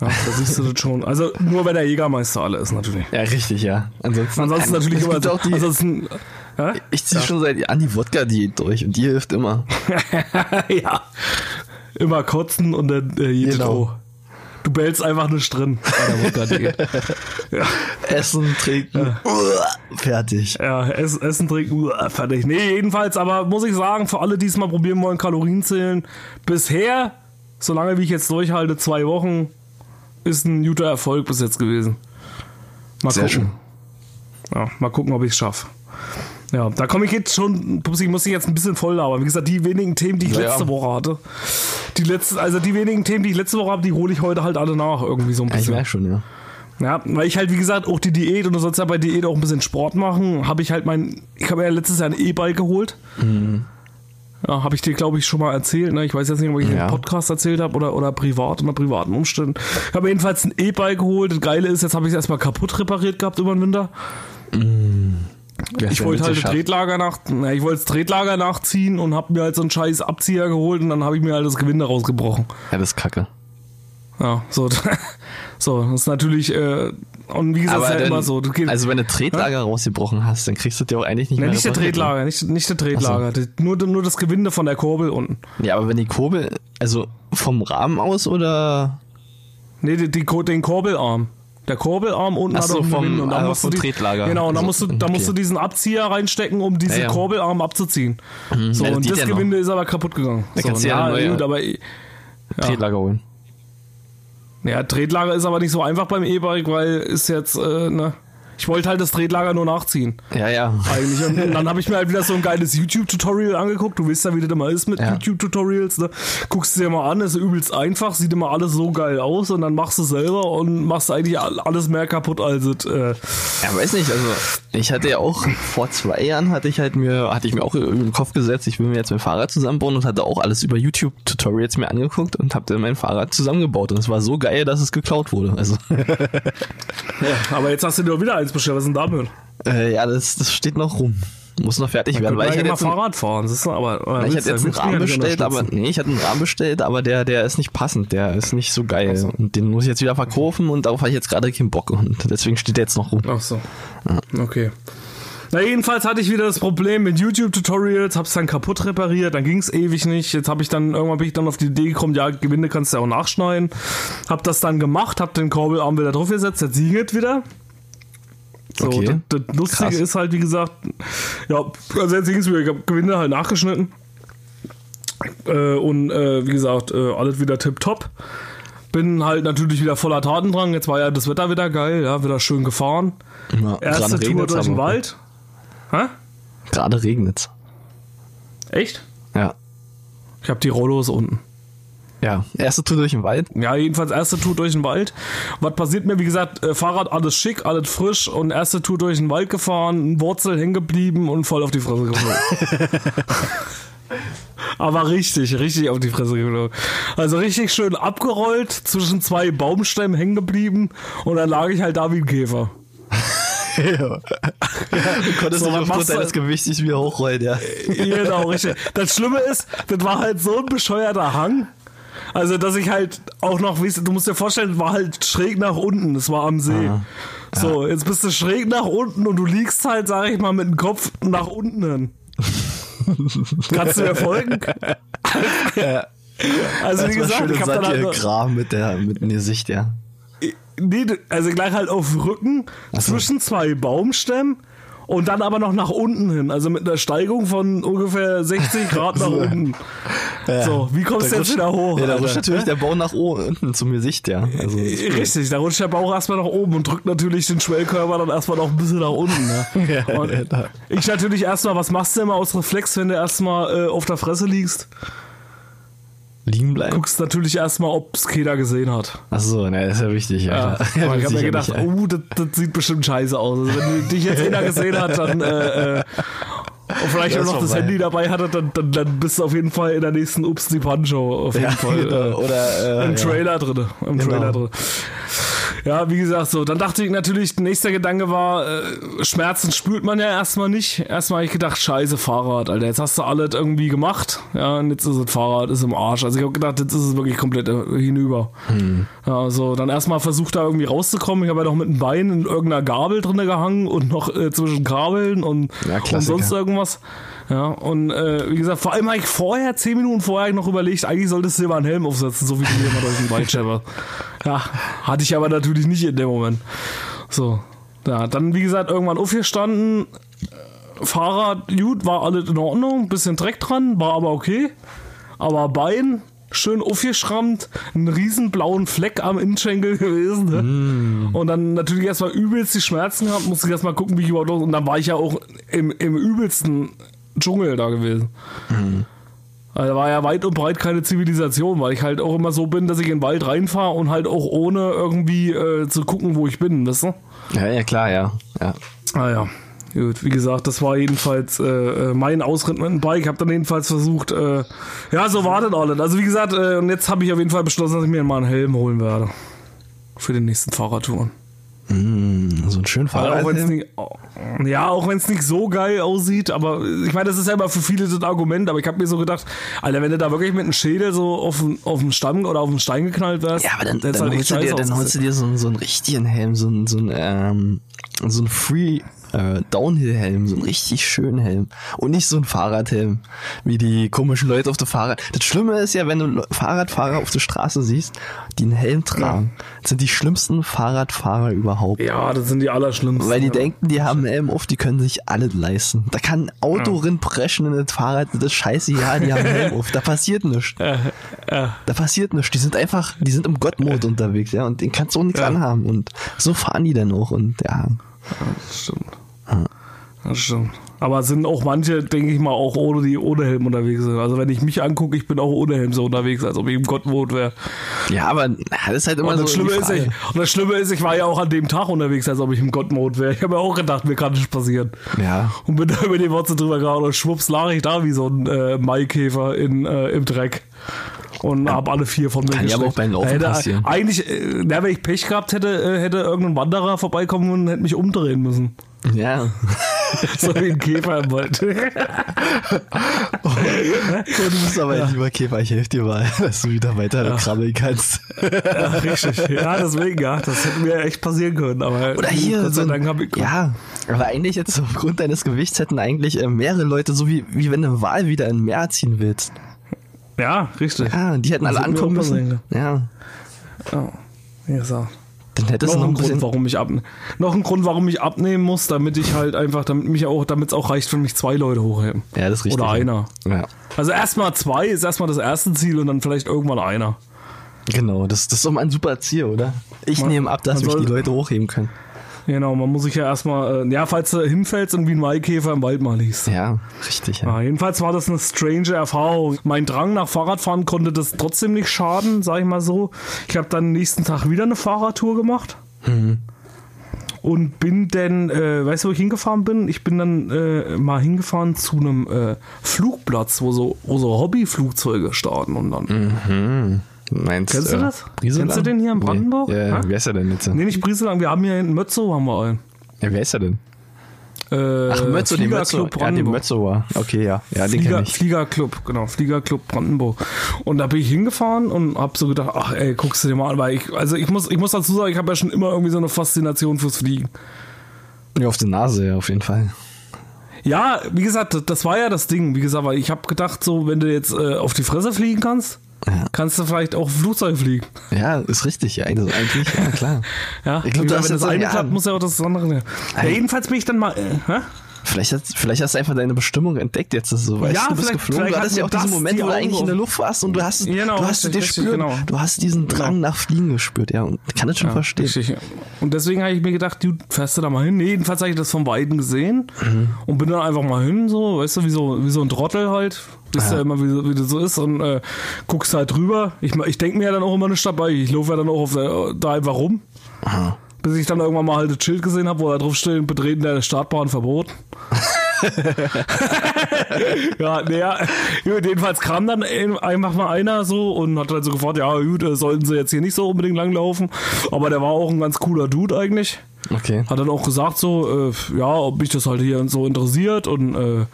Ja, da siehst du das schon. Also nur wenn der Jägermeister alle ist, natürlich. ja, richtig, ja. Ansonsten, Ansonsten natürlich immer. auch die, ansonsten, ja? ich ziehe schon seit an die Wodka-Diät durch und die hilft immer. ja. Immer kotzen und dann äh, jede Genau. Du bellst einfach nicht drin ja. Essen, trinken, uah, fertig. Ja, Essen, Essen trinken, uah, fertig. Nee, jedenfalls, aber muss ich sagen, für alle, die es mal probieren wollen, Kalorien zählen, bisher, solange wie ich jetzt durchhalte, zwei Wochen, ist ein guter Erfolg bis jetzt gewesen. Mal Sehr gucken. schön. Ja, mal gucken, ob ich es schaffe. Ja, da komme ich jetzt schon, Pupsi, muss ich jetzt ein bisschen voll labern. Wie gesagt, die wenigen Themen, die ich Ja, letzte ja. Woche hatte, die letzten, also die wenigen Themen, die ich letzte Woche habe, die hole ich heute halt alle nach, irgendwie so ein Ja, ich bisschen. merke schon, ja. Ja, weil ich halt, wie gesagt, auch die Diät und du sollst ja bei Diät auch ein bisschen Sport machen, habe ich halt mein, ich habe ja letztes Jahr ein E-Bike geholt. Ja, habe ich dir, glaube ich, schon mal erzählt. Ne? Ich weiß jetzt nicht, ob ich Ja. im Podcast erzählt habe oder, oder privat, unter privaten Umständen. Ich habe jedenfalls ein E-Bike geholt. Das Geile ist, jetzt habe ich es erstmal kaputt repariert gehabt über den Winter. Ich wollte halt das Tretlager nach, na, ich wollte das Tretlager nachziehen und habe mir halt so einen scheiß Abzieher geholt und dann habe ich mir halt das Gewinde rausgebrochen. Ja, das ist kacke. Ja, so, so, das ist natürlich, äh, und wie gesagt, ist ja dann, immer so. Geht, also wenn du Tretlager rausgebrochen hast, dann kriegst du dir auch eigentlich nicht Nein, mehr nicht der ne? Tretlager, nicht, nicht der Tretlager, das- nur, nur das Gewinde von der Kurbel unten. Ja, aber wenn die Kurbel, also vom Rahmen aus oder Nee, die, die, den Korbelarm. Der Korbelarm unten Ach hat so, vom- Gewinde und da aber musst du die, Tretlager. Genau, und da Also, musst du, da okay. musst du diesen Abzieher reinstecken, um diese Ja, ja. Korbelarm abzuziehen. So, Ja, das und das ja noch. Gewinde ist aber kaputt gegangen. Da so, kannst du ja neue- gut, aber ja, Tretlager holen? Tretlager ist aber nicht so einfach beim E-Bike, weil ist jetzt, äh, ne, ich wollte halt das Tretlager nur nachziehen. Ja, ja. eigentlich. Und, dann habe ich mir halt wieder so ein geiles YouTube-Tutorial angeguckt. Du weißt ja, wie das immer ist mit Ja. YouTube-Tutorials. Ne? Guckst du dir mal an, ist übelst einfach, sieht immer alles so geil aus und dann machst du selber und machst eigentlich all- alles mehr kaputt als es. Äh, Ja, weiß nicht, also ich hatte ja auch vor zwei Jahren hatte ich halt mir, hatte ich mir auch den Kopf gesetzt, ich will mir jetzt mein Fahrrad zusammenbauen und hatte auch alles über YouTube-Tutorials mir angeguckt und habe dann mein Fahrrad zusammengebaut und es war so geil, dass es geklaut wurde. Also aber jetzt hast du doch wieder eins bestellt. Was ist denn damit? äh, ja, das, das steht noch rum. Muss noch fertig werden, weil ich hatte mal Fahrrad fahren. Du, aber, aber ich hatte jetzt einen Rahmen ja bestellt, aber nee, ich hatte einen Rahmen bestellt, aber der, der ist nicht passend, der ist nicht so geil. Und den muss ich jetzt wieder verkaufen und darauf habe ich jetzt gerade keinen Bock und deswegen steht der jetzt noch rum. Ach so. Okay. Na, jedenfalls hatte ich wieder das Problem mit YouTube-Tutorials, hab's dann kaputt repariert, dann ging's ewig nicht. Jetzt habe ich dann, irgendwann bin ich dann auf die Idee gekommen, ja, Gewinde kannst du ja auch nachschneiden. Hab das dann gemacht, hab den Korbelarm wieder draufgesetzt, jetzt singet wieder. So, Okay. das, das Lustige Krass. ist halt, wie gesagt, ja, also jetzt ging's wieder, ich hab Gewinde halt nachgeschnitten. Äh, und äh, wie gesagt, äh, alles wieder tipptopp. bin halt natürlich wieder voller Tatendrang. Jetzt war ja das Wetter wieder geil, ja, wieder schön gefahren. Ja, Erste Tour durch den aber. Wald. Hä? Gerade regnet's. Echt? Ja. Ich habe die Rollos unten. Ja. Erste Tour durch den Wald. Ja, jedenfalls erste Tour durch den Wald. Was passiert mir? Wie gesagt, äh, Fahrrad alles schick, alles frisch und erste Tour durch den Wald gefahren, Wurzel hängen geblieben und voll auf die Fresse geflogen. Aber richtig, richtig auf die Fresse geflogen. Also richtig schön abgerollt, zwischen zwei Baumstämmen hängen geblieben und dann lag ich halt da wie ein Käfer. Du konntest So, aufgrund du? deines Gewichts nicht wieder hochrollen, ja. Genau, richtig. Das Schlimme ist, das war halt so ein bescheuerter Hang. Also, dass ich halt auch noch, du du musst dir vorstellen, war halt schräg nach unten, das war am See. So, jetzt bist du schräg nach unten und du liegst halt, sag ich mal, mit dem Kopf nach unten hin. Kannst du mir folgen? Also, wie gesagt, ich hab dann halt, Graben mit der, mit dem Gesicht, ja. nee, also gleich halt auf dem Rücken zwischen zwei Baumstämmen und dann aber noch nach unten hin, also mit einer Steigung von ungefähr 60 Grad nach unten. So, wie kommst du Da jetzt rutscht- wieder hoch? Ja, da Alter? rutscht natürlich der Baum nach oben, unten zum Gesicht, ja. Also. Richtig, da rutscht der Bauch erstmal nach oben und drückt natürlich den Schwellkörper dann erstmal noch ein bisschen nach unten. Ne? Ja, Und ja, ich natürlich erstmal, was machst du immer aus Reflex, wenn du erstmal äh, auf der Fresse liegst? Liegen bleiben? Guckst natürlich erstmal, ob es keiner gesehen hat. Achso, ne, das ist ja wichtig, Ja, ja. aber ich habe mir gedacht, ja. oh, das, das sieht bestimmt scheiße aus. Also wenn dich jetzt einer gesehen hat, dann äh, äh, und vielleicht auch noch das. Handy dabei hatte, dann, dann, dann bist du auf jeden Fall in der nächsten Ups die Pan-Show auf jeden Ja, Fall. genau. Oder, äh, Im ja. Trailer drin. Im Genau. Trailer drin. Ja, wie gesagt, so. Dann dachte ich natürlich, nächster Gedanke war, äh, Schmerzen spürt man ja erstmal nicht. Erstmal habe ich gedacht, scheiße Fahrrad, Alter. Jetzt hast du alles irgendwie gemacht. Ja, und jetzt ist das Fahrrad, ist im Arsch. Also ich habe gedacht, jetzt ist es wirklich komplett äh, hinüber. Hm. Ja, so. Dann erstmal versucht da irgendwie rauszukommen. Ich habe ja noch mit dem Bein in irgendeiner Gabel drinne gehangen und noch äh, zwischen Kabeln und, Ja, und sonst irgendwas. Ja, und äh, wie gesagt, vor allem habe ich vorher, zehn Minuten vorher noch überlegt, eigentlich solltest du dir mal einen Helm aufsetzen, so wie du dir immer durch den Wald schepperst. Ja, hatte ich aber natürlich nicht in dem Moment. So, ja, dann wie gesagt, irgendwann aufgestanden, äh, Fahrrad, gut, war alles in Ordnung, bisschen Dreck dran, war aber okay. Aber Bein, schön aufgeschrammt, einen riesen blauen Fleck am Innenschenkel gewesen. Ne? Und dann natürlich erstmal übelst die Schmerzen gehabt, musste ich erstmal gucken, wie ich überhaupt los. Und dann war ich ja auch im, im übelsten Dschungel da gewesen. Also da war ja weit und breit keine Zivilisation, weil ich halt auch immer so bin, dass ich in den Wald reinfahre und halt auch ohne irgendwie äh, zu gucken, wo ich bin, weißt du? Ja, ja, klar, ja. ja. Ah ja. Gut, wie gesagt, das war jedenfalls äh, äh, mein Ausritt mit dem Bike. Ich habe dann jedenfalls versucht, äh, ja, so war das alles. Also wie gesagt, äh, und jetzt habe ich auf jeden Fall beschlossen, dass ich mir mal einen Helm holen werde. Für die nächsten Fahrradtouren. Mm, so ein schön Fahrrad. auch wenn's nicht, ja, auch wenn es nicht so geil aussieht, aber ich meine, das ist ja immer für viele das Argument, aber ich habe mir so gedacht, Alter, wenn du da wirklich mit einem Schädel so auf, auf den Stamm oder auf den Stein geknallt wärst, Ja, aber dann, das dann, halt holst, du dir, dann holst du dir so, einen- so einen richtigen Helm, so einen, so einen, ähm, so einen Free äh, Downhill-Helm, so einen richtig schönen Helm. Und nicht so einen Fahrradhelm, wie die komischen Leute auf der Fahrrad. Das Schlimme ist ja, wenn du Fahrradfahrer auf der Straße siehst, die einen Helm tragen, das sind die schlimmsten Fahrradfahrer überhaupt. Ja, das sind die allerschlimmsten. Weil die ja. denken, die haben einen Helm auf, die können sich alles leisten. Da kann ein Auto rinpreschen in das Fahrrad, das ist scheiße, ja, die haben einen Helm auf. Da passiert nichts. Da passiert nichts. Die sind einfach, die sind im Gottmod unterwegs, ja, und den kannst du auch nichts Ja. anhaben. Und so fahren die dann auch. Und ja, Das stimmt. Das stimmt. Aber es sind auch manche, denke ich mal, auch ohne die ohne Helm unterwegs sind. Also wenn ich mich angucke, ich bin auch ohne Helm so unterwegs, als ob ich im Gottmod wäre. ja, aber das ist halt immer Und so. das, Schlimme die ist, ich, und das Schlimme ist, ich war ja auch an dem Tag unterwegs, als ob ich im Gottmode wäre. Ich habe mir auch gedacht, mir kann nichts passieren. Ja. Und bin da über die Wurzel drüber gehauen und schwupps lag ich da wie so ein äh, Maikäfer in, äh, im Dreck. Und hab alle vier von mir Kann ja aber auch beim Laufen hätte, passieren. Eigentlich, äh, na, wenn ich Pech gehabt hätte, äh, hätte irgendein Wanderer vorbeikommen und hätte mich umdrehen müssen. Ja. So wie ein Käfer im Wald. Oh, du bist aber ein lieber Käfer, ich helfe dir mal, dass du wieder weiter krabbeln kannst. ja, richtig. Ja, deswegen, ja. Das hätte mir echt passieren können. Aber Oder hier, Gott so ein, ja, aber eigentlich jetzt aufgrund deines Gewichts hätten eigentlich äh, mehrere Leute, so wie, wie wenn du einen Wal wieder in ein Meer ziehen willst. ja, richtig. Ja, die hätten Das alle ankommen müssen. Ja, Ja, wie gesagt. Dann hättest du Noch noch ein ein Grund, bisschen... warum ich ab, noch ein Grund, warum ich abnehmen muss, damit ich halt einfach, damit mich auch, damit es auch reicht, für mich zwei Leute hochheben. Ja, das ist richtig. Oder einer. Ja. Also erstmal zwei ist erstmal das erste Ziel und dann vielleicht irgendwann einer. Genau, das, das ist doch mal ein super Ziel, oder? Ich Man- nehme ab, dass mich die Leute hochheben können. Genau, man muss sich ja erstmal, äh, ja, falls du hinfällst und wie ein Maikäfer im Wald mal liegst. Ja, richtig, ja. Ja, jedenfalls war das eine strange Erfahrung. Mein Drang nach Fahrradfahren konnte das trotzdem nicht schaden, sag ich mal so. Ich habe dann nächsten Tag wieder eine Fahrradtour gemacht. Und bin dann, äh, weißt du, wo ich hingefahren bin? Ich bin dann äh, mal hingefahren zu einem äh, Flugplatz, wo so, wo so Hobbyflugzeuge starten und dann. Meinst, Kennst du das? Brieselang? Kennst du den hier in Brandenburg? Nee. Ja, Ha? wer ist er denn jetzt? Nee, nicht Brieselang, wir haben hier in Mötzow haben wir einen. Ja, wer ist er denn? Äh, Ach, Mötzow, den Mötzow. Fliegerclub Ja, Brandenburg. Mötzower. Okay, ja. Ja, den Flieger, ich. Fliegerclub, genau, Fliegerclub Brandenburg. Und da bin ich hingefahren und hab so gedacht, ach ey, guckst du dir mal an, weil ich, also ich muss, ich muss dazu sagen, ich habe ja schon immer irgendwie so eine Faszination fürs Fliegen. Ja, auf die Nase, ja, auf jeden Fall. Ja, wie gesagt, das- das war ja das Ding. Wie gesagt, weil ich habe gedacht, so, wenn du jetzt äh, auf die Fresse fliegen kannst, Ja. kannst du vielleicht auch Flugzeug fliegen. Ja, ist richtig, ja. Also eigentlich, ja, klar. Ja, Ich glaub, wie du gesagt, hast wenn das eine klappt, muss ja auch das andere. Ja, jedenfalls bin ich dann mal. Äh? Vielleicht hast, vielleicht hast du einfach deine Bestimmung entdeckt jetzt, dass du so weißt, Ja, du bist geflogen. vielleicht Du hat hattest ja auch diesen Moment, die wo du eigentlich in der Luft warst und du hast, Genau, du hast richtig, den richtig, Spür, genau. du hast diesen Drang Genau. nach Fliegen gespürt, ja. Und ich kann das schon verstehen. Richtig. Und deswegen habe ich mir gedacht, du fährst du da mal hin. Nee, jedenfalls habe ich das vom Weiten gesehen Mhm. und bin dann einfach mal hin, so, weißt du, wie so, wie so ein Trottel halt. Wisst ja immer, wie, so- wie das so ist und äh, guckst halt drüber. Ich, ich denke mir ja dann auch immer nicht dabei. Ich laufe ja dann auch auf der, da einfach rum. Aha. Bis ich dann irgendwann mal halt das Schild gesehen habe, wo da drauf steht, Betreten der Startbahn verboten. ja, naja, jedenfalls kam dann ein- einfach mal einer so und hat dann so gefragt, ja gut, äh, sollten sie jetzt hier nicht so unbedingt langlaufen. Aber der war auch ein ganz cooler Dude eigentlich. Okay. Hat dann auch gesagt so, äh, ja, ob mich das halt hier so interessiert und äh,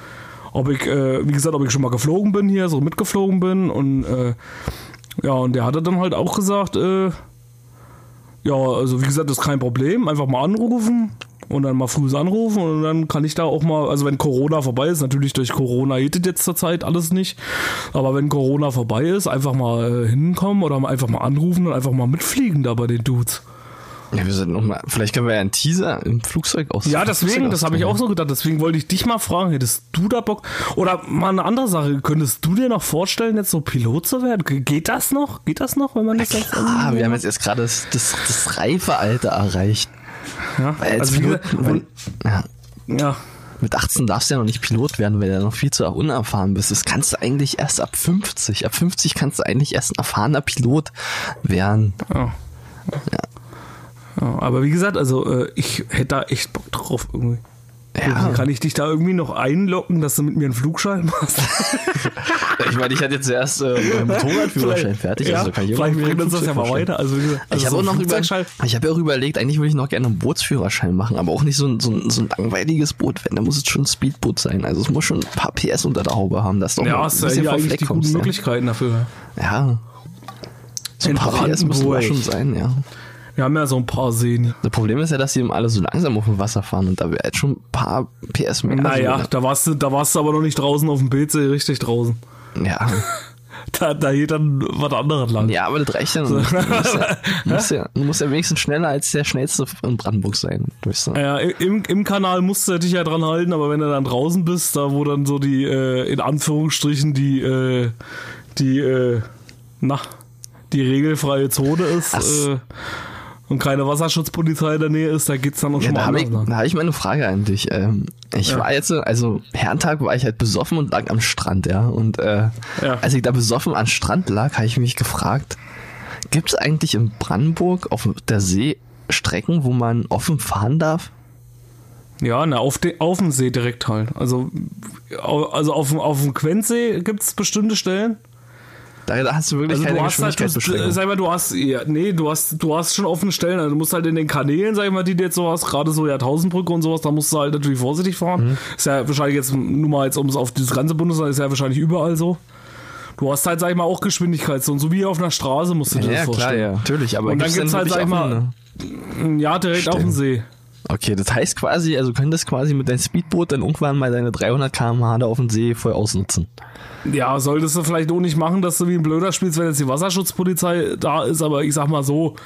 ob ich, äh, wie gesagt, ob ich schon mal geflogen bin hier, so mitgeflogen bin und äh, ja, und der hatte dann halt auch gesagt, äh, ja, also wie gesagt, das ist kein Problem, einfach mal anrufen und dann mal früh anrufen und dann kann ich da auch mal, also wenn Corona vorbei ist, natürlich durch Corona das jetzt zur Zeit alles nicht, aber wenn Corona vorbei ist, einfach mal äh, hinkommen oder einfach mal anrufen und einfach mal mitfliegen da bei den Dudes. Ja, wir sind noch mal, vielleicht können wir ja einen Teaser im Flugzeug aus. Ja, deswegen, das habe ich auch so. gedacht. Deswegen wollte ich dich mal fragen, hättest du da Bock? Oder mal eine andere Sache, könntest du dir noch vorstellen, jetzt so Pilot zu werden? Ge- Geht das noch? Geht das noch, wenn man das jetzt Ah, wir haben jetzt erst gerade das, das, das reife Alter erreicht. ja, Weil als also wie Pilot, gesagt, weil, ja, ja, mit 18 darfst du ja noch nicht Pilot werden, weil du ja noch viel zu unerfahren bist. Das kannst du eigentlich erst ab 50. Ab 50 kannst du eigentlich erst ein erfahrener Pilot werden. ja. Ja, aber wie gesagt, also äh, ich hätte da echt Bock drauf irgendwie. Ja. Kann ich dich da irgendwie noch einlocken, dass du mit mir einen Flugschein machst? Ich meine, ich hatte jetzt zuerst äh, meinen Motorradführerschein fertig. ja, also kann ich vielleicht bringt uns das ja mal weiter. Also, also Ich habe so auch ein noch über, ja auch überlegt, eigentlich würde ich noch gerne einen Bootsführerschein machen, aber auch nicht so ein, so ein, so ein langweiliges Boot, wenn, da muss es schon ein Speedboot sein. Also es muss schon ein paar PS unter der Haube haben, dass du auch Ja, hast ja bisschen vom eigentlich Fleck die guten kommst, ja. Möglichkeiten dafür. Ja. So ein In paar PS müssen da schon sein, ja. Wir haben ja so ein paar Seen. Das Problem ist ja, dass die eben alle so langsam auf dem Wasser fahren und da wäre jetzt schon ein paar PS mehr. Naja, Also, da warst du, da warst du aber noch nicht draußen auf dem PC, richtig draußen. ja. Da, da geht dann was anderes lang. ja, aber das reicht ja noch nicht. Du musst ja, musst ja, musst ja wenigstens schneller als der schnellste in Brandenburg sein. Ja, im, im Kanal musst du dich ja dran halten, aber wenn du dann draußen bist, da wo dann so die, äh, in Anführungsstrichen, die, äh, die, äh, na, die regelfreie Zone ist Ach äh, und keine Wasserschutzpolizei in der Nähe ist, da geht's dann auch Ja, schon da mal habe ich, da hab ich mal eine Frage an dich. Ähm, ich Ja. war jetzt, also Herrentag war ich halt besoffen und lag am Strand, ja. Und äh, Ja. als ich da besoffen am Strand lag, habe ich mich gefragt, gibt es eigentlich in Brandenburg auf der See Strecken, wo man offen fahren darf? Ja, na, auf, de, auf dem See direkt halt. Also, also auf, dem- auf dem Quentsee gibt's bestimmte Stellen. Da, hast du wirklich Also keine du hast halt, du, sag mal, du hast, ja, nee, du hast, du hast schon offene Stellen. Also du musst halt in den Kanälen, sag ich mal, die du jetzt so hast, gerade so Jahrtausendbrücke und sowas, da musst du halt natürlich vorsichtig fahren. Mhm. Ist ja wahrscheinlich jetzt, nur mal jetzt, um es auf das ganze Bundesland, ist ja wahrscheinlich überall so. Du hast halt, sag ich mal, auch Geschwindigkeitszonen, so wie auf einer Straße musst du dir ja, das klar, vorstellen. ja, natürlich. Aber Und dann gibt's halt, sag ich mal? Ja, direkt auf dem See. Okay, das heißt quasi, also du könntest quasi mit deinem Speedboot dann irgendwann mal deine 300 km/h da auf dem See voll ausnutzen. Ja, solltest du vielleicht auch nicht machen, dass du wie ein Blöder spielst, wenn jetzt die Wasserschutzpolizei da ist, aber ich sag mal so,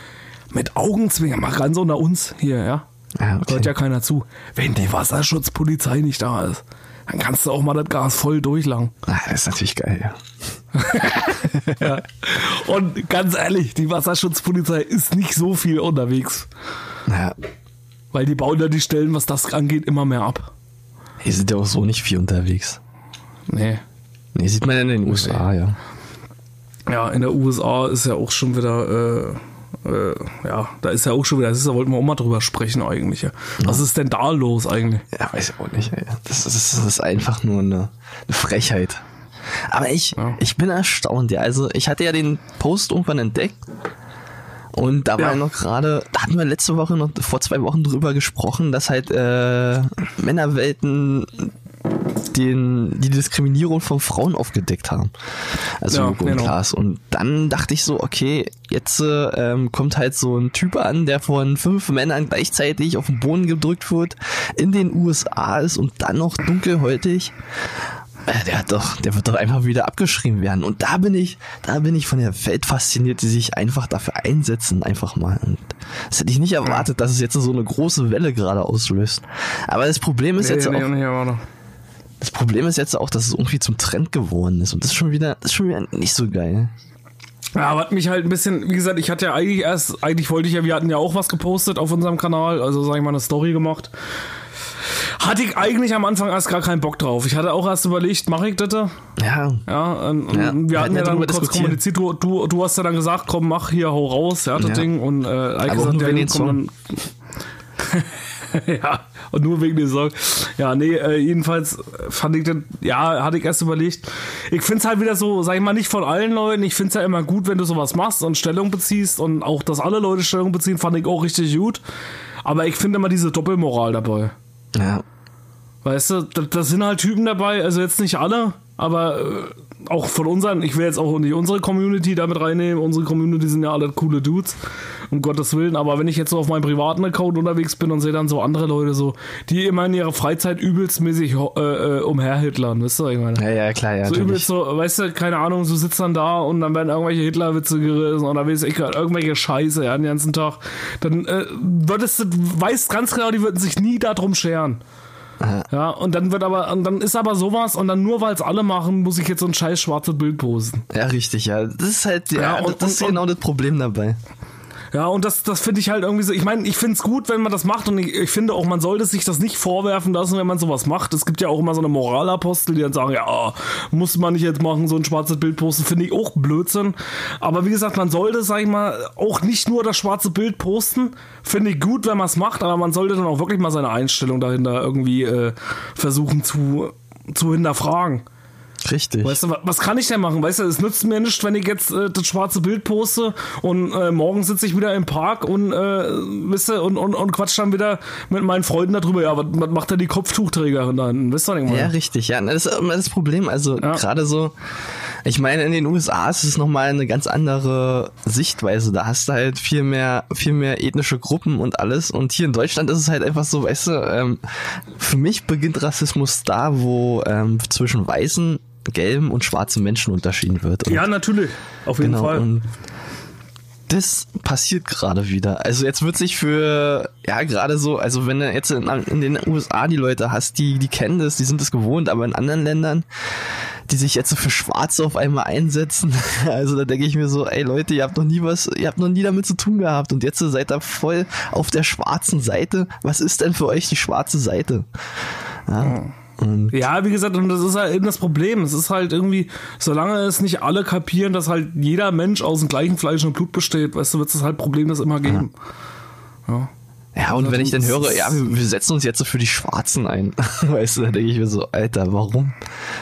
mit Augenzwinkern, mal ganz unter uns hier, ja. Ja, Hört ja keiner zu. Wenn die Wasserschutzpolizei nicht da ist, dann kannst du auch mal das Gas voll durchlangen. Ah, das ist natürlich geil, ja. Ja. Und ganz ehrlich, die Wasserschutzpolizei ist nicht so viel unterwegs. Naja, Weil die bauen ja die Stellen, was das angeht, immer mehr ab. hier sind ja auch so nicht viel unterwegs. Nee. Nee, sieht man ja in den USA, ja. Ja, in der USA ist ja auch schon wieder, äh, äh, ja, da ist ja auch schon wieder, das ist, da wollten wir auch mal drüber sprechen eigentlich. Ja. Was ist denn da los eigentlich? Ja, weiß ich auch nicht, ey. Das, das, das ist einfach nur eine, eine Frechheit. Aber ich, Ja. ich bin erstaunt, ja. Also ich hatte ja den Post irgendwann entdeckt. Und da war Ja. noch gerade, da hatten wir letzte Woche noch vor zwei Wochen drüber gesprochen, dass halt äh, Männerwelten den, die Diskriminierung von Frauen aufgedeckt haben. Also Ja, und genau. Klaas. Und dann dachte ich so, okay, jetzt äh, ähm, kommt halt so ein Typ an, der von fünf Männern gleichzeitig auf den Boden gedrückt wird, in den USA ist und dann noch dunkelhäutig. Äh, Der hat doch, der wird doch einfach wieder abgeschrieben werden. Und da bin ich, da bin ich von der Welt fasziniert, die sich einfach dafür einsetzen, einfach mal. Und das hätte ich nicht erwartet, dass es jetzt so eine große Welle gerade auslöst. Aber das Problem ist jetzt nee, auch, nee, das Problem ist jetzt auch, dass es irgendwie zum Trend geworden ist. Und das ist schon wieder, das ist schon wieder nicht so geil. Ja, was mich halt ein bisschen, wie gesagt, ich hatte ja eigentlich erst, eigentlich wollte ich ja, wir hatten ja auch was gepostet auf unserem Kanal, also sag ich mal eine Story gemacht. Hatte ich eigentlich am Anfang erst gar keinen Bock drauf. Ich hatte auch erst überlegt, mache ich das? da? Ja. Ja, und, Ja, wir hatten ja dann kurz kommuniziert. Du, du, du hast ja dann gesagt, komm, mach hier, hau raus, ja, das Ja. Ding. Und äh, auch nur ja, wegen den komm, dann, ja, und nur wegen den Song. Ja, nee, äh, jedenfalls fand ich das, ja, hatte ich erst überlegt. Ich find's halt wieder so, sag ich mal, nicht von allen Leuten. Ich find's ja immer gut, wenn du sowas machst und Stellung beziehst und auch, dass alle Leute Stellung beziehen, fand ich auch richtig gut. Aber ich finde immer diese Doppelmoral dabei. Ja. Weißt du, da, da sind halt Typen dabei, also jetzt nicht alle, aber äh, auch von unseren, ich will jetzt auch nicht unsere Community damit reinnehmen, unsere Community sind ja alle coole Dudes, um Gottes Willen, aber wenn ich jetzt so auf meinem privaten Account unterwegs bin und sehe dann so andere Leute so, die immer in ihrer Freizeit übelstmäßig äh, äh, umherhitlern, weißt du, ich meine? Ja, ja, klar, ja. So natürlich. übelst so, weißt du, keine Ahnung, du sitzt dann da und dann werden irgendwelche Hitlerwitze gerissen oder weiß ich, irgendwelche Scheiße, ja, den ganzen Tag. Dann äh, würdest du, weißt ganz genau, die würden sich nie darum scheren. Ja, und dann wird aber, und dann ist aber sowas und dann nur weil es alle machen, muss ich jetzt so ein scheiß schwarzes Bild posten. Ja, richtig, ja. Das ist halt, ja, Ja, und- das ist und- genau das Problem dabei. Ja, und das, das finde ich halt irgendwie so. Ich meine, ich finde es gut, wenn man das macht und ich, ich finde auch, man sollte sich das nicht vorwerfen lassen, wenn man sowas macht. Es gibt ja auch immer so eine Moralapostel, die dann sagen, ja, muss man nicht jetzt machen, so ein schwarzes Bild posten, finde ich auch Blödsinn. Aber wie gesagt, man sollte, sag ich mal, auch nicht nur das schwarze Bild posten. Finde ich gut, wenn man es macht, aber man sollte dann auch wirklich mal seine Einstellung dahinter irgendwie äh, versuchen zu, zu hinterfragen. Richtig. Weißt du, wa- was kann ich denn machen? Weißt du, es nützt mir nichts, wenn ich jetzt äh, das schwarze Bild poste und äh, morgen sitze ich wieder im Park und, äh, weißt du, und, und, und quatsch dann wieder mit meinen Freunden darüber. Ja, was, was macht denn die Kopftuchträgerin da hinten? Weißt du, ich meine? Ja, richtig, ja. Das ist immer das Problem. Also Ja. gerade so, ich meine, in den USA ist es nochmal eine ganz andere Sichtweise. Da hast du halt viel mehr, viel mehr ethnische Gruppen und alles. Und hier in Deutschland ist es halt einfach so, weißt du, ähm, für mich beginnt Rassismus da, wo ähm, zwischen weißen, gelben und schwarzen Menschen unterschieden wird. Und Ja, natürlich. Auf jeden genau, Fall. und das passiert gerade wieder. Also jetzt wird sich für, ja, gerade so, also wenn du jetzt in, in den USA die Leute hast, die, die kennen das, die sind das gewohnt, aber in anderen Ländern, die sich jetzt so für Schwarze auf einmal einsetzen, also da denke ich mir so, ey Leute, ihr habt noch nie was, ihr habt noch nie damit zu tun gehabt und jetzt seid ihr voll auf der schwarzen Seite. Was ist denn für euch die schwarze Seite? Ja. Und Ja, wie gesagt, und das ist halt eben das Problem. Es ist halt irgendwie, solange es nicht alle kapieren, dass halt jeder Mensch aus dem gleichen Fleisch und Blut besteht, weißt du, wird es halt Problem das immer geben. Ja. Ja, und wenn ich dann höre, ja, wir, setzen uns jetzt so für die Schwarzen ein, weißt du, da denke ich mir so, Alter, warum?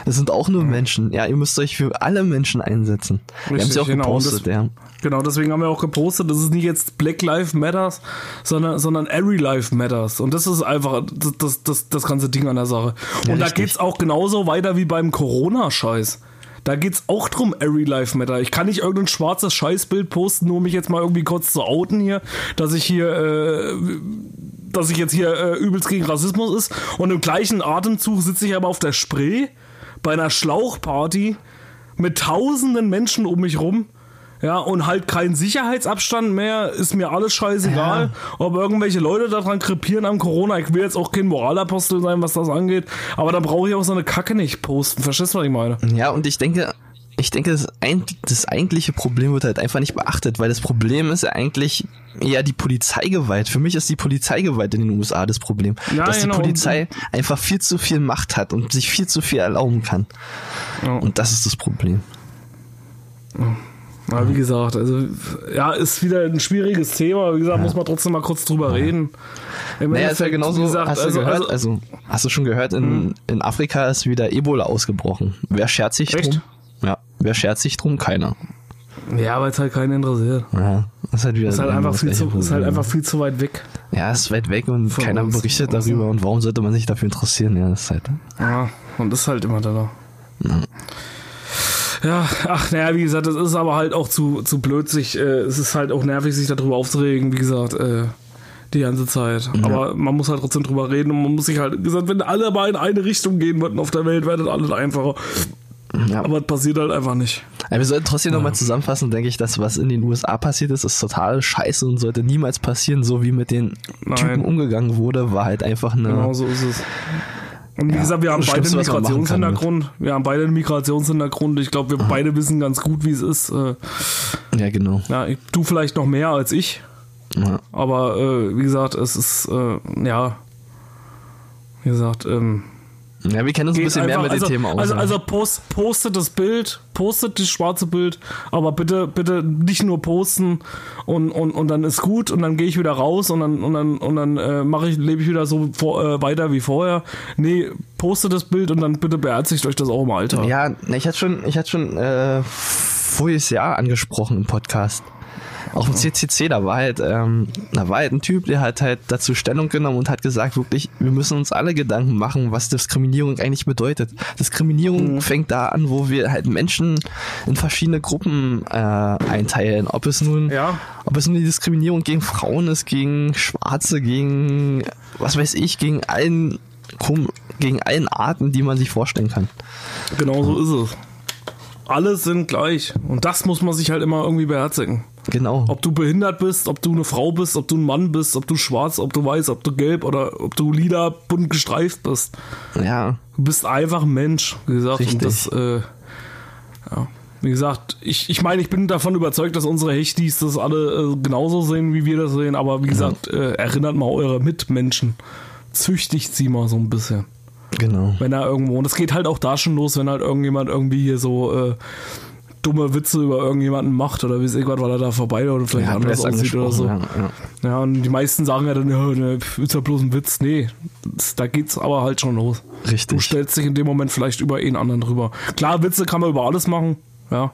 Das sind auch nur Menschen. Ja, ihr müsst euch für alle Menschen einsetzen. wir haben sie auch genau, gepostet, das- ja. Genau, deswegen haben wir auch gepostet, das ist nicht jetzt Black Lives Matters, sondern, sondern Every Life Matters. Und das ist einfach das, das, das, das ganze Ding an der Sache. Ja, Und da richtig. geht's auch genauso weiter wie beim Corona-Scheiß. Da geht's auch drum, Every Life Matter. Ich kann nicht irgendein schwarzes Scheißbild posten, nur um mich jetzt mal irgendwie kurz zu outen hier, dass ich hier, äh, dass ich jetzt hier äh, übelst gegen Rassismus ist. Und im gleichen Atemzug sitze ich aber auf der Spree bei einer Schlauchparty mit tausenden Menschen um mich rum Ja, und halt kein Sicherheitsabstand mehr, ist mir alles scheißegal. Ob irgendwelche Leute daran krepieren am Corona. Ich will jetzt auch kein Moralapostel sein, was das angeht. Aber da brauche ich auch so eine Kacke nicht posten. Verstehst du, was ich meine? Ja, und ich denke, ich denke, das, das eigentliche Problem wird halt einfach nicht beachtet, weil das Problem ist ja eigentlich eher die Polizeigewalt. Für mich ist die Polizeigewalt in den USA das Problem. Ja, dass genau. die Polizei einfach viel zu viel Macht hat und sich viel zu viel erlauben kann. Ja. Und das ist das Problem. Aber wie gesagt, also ja, ist wieder ein schwieriges Thema. Wie gesagt, muss man trotzdem mal kurz drüber reden. Im Naja, ist ja genauso, gesagt, hast du also, gehört, also, also, hast du schon gehört, in, in Afrika ist wieder Ebola ausgebrochen. Wer schert sich Echt? drum? Ja, wer schert sich drum? Keiner. ja, weil es halt keinen interessiert. Ja, ist halt wieder Ist halt, einfach viel zu, ist halt einfach viel zu weit weg. Ja, ist weit weg und Von keiner uns. berichtet darüber und warum sollte man sich dafür interessieren? Ja, das ist halt. Ja, und das ist halt immer da. Ja, ach, naja, wie gesagt, das ist aber halt auch zu, zu blöd, sich, äh, es ist halt auch nervig, sich darüber aufzuregen, wie gesagt, äh, die ganze Zeit. Aber man muss halt trotzdem drüber reden und man muss sich halt, wie gesagt, wenn alle mal in eine Richtung gehen würden auf der Welt, wäre das alles einfacher. Ja. Aber das passiert halt einfach nicht. Aber wir sollten trotzdem nochmal zusammenfassen, denke ich, dass was in den USA passiert ist, ist total scheiße und sollte niemals passieren. So wie mit den Nein. Typen umgegangen wurde, war halt einfach eine. Genau so ist es. Und wie Ja, gesagt, wir haben beide einen kann Migrationshintergrund. Wir haben beide einen Migrationshintergrund. Ich glaube, wir beide wissen ganz gut, wie es ist. Äh, Ja, genau. ja, du vielleicht noch mehr als ich. Ja. Aber äh, wie gesagt, es ist, äh, ja, wie gesagt, ähm, ja, wir kennen uns ein bisschen mehr mit also, dem Thema aus. Also, ne? also post, postet das Bild, postet das schwarze Bild, aber bitte, bitte nicht nur posten und, und, und dann ist gut und dann gehe ich wieder raus und dann, und dann, und dann äh, mache ich, lebe ich wieder so vor, äh, weiter wie vorher. Nee, postet das Bild und dann bitte beherzigt euch das auch im Alter. ja, ich hatte schon, ich hatte schon äh, voriges Jahr angesprochen im Podcast. Auch im CCC, da war halt, ähm, da war halt ein Typ, der hat halt dazu Stellung genommen und hat gesagt, wirklich, wir müssen uns alle Gedanken machen, was Diskriminierung eigentlich bedeutet. Diskriminierung fängt da an, wo wir halt Menschen in verschiedene Gruppen äh, einteilen. Ob es nun, Ja. ob es nun die Diskriminierung gegen Frauen ist, gegen Schwarze, gegen was weiß ich, gegen allen gegen allen Arten, die man sich vorstellen kann. Genau so ist es. Alle sind gleich. Und das muss man sich halt immer irgendwie beherzigen. Genau. Ob du behindert bist, ob du eine Frau bist, ob du ein Mann bist, ob du schwarz, ob du weiß, ob du gelb oder ob du lila bunt gestreift bist. ja. Du bist einfach ein Mensch, wie gesagt. Richtig. Und das, äh, ja. Wie gesagt, ich, ich meine, ich bin davon überzeugt, dass unsere Hechtis das alle äh, genauso sehen, wie wir das sehen. Aber wie gesagt, äh, erinnert mal eure Mitmenschen. Züchtigt sie mal so ein bisschen. Genau. Wenn er irgendwo, und das geht halt auch da schon los, wenn halt irgendjemand irgendwie hier so äh, dumme Witze über irgendjemanden macht oder wie es irgendwas, weil er da vorbei oder vielleicht Ja, anders aussieht oder so. Ja, ja. Ja, und die meisten sagen ja dann, ja, ne, ist ja bloß ein Witz. Nee, da geht's aber halt schon los. Richtig. Du stellst dich in dem Moment vielleicht über einen anderen drüber. Klar, Witze kann man über alles machen, ja.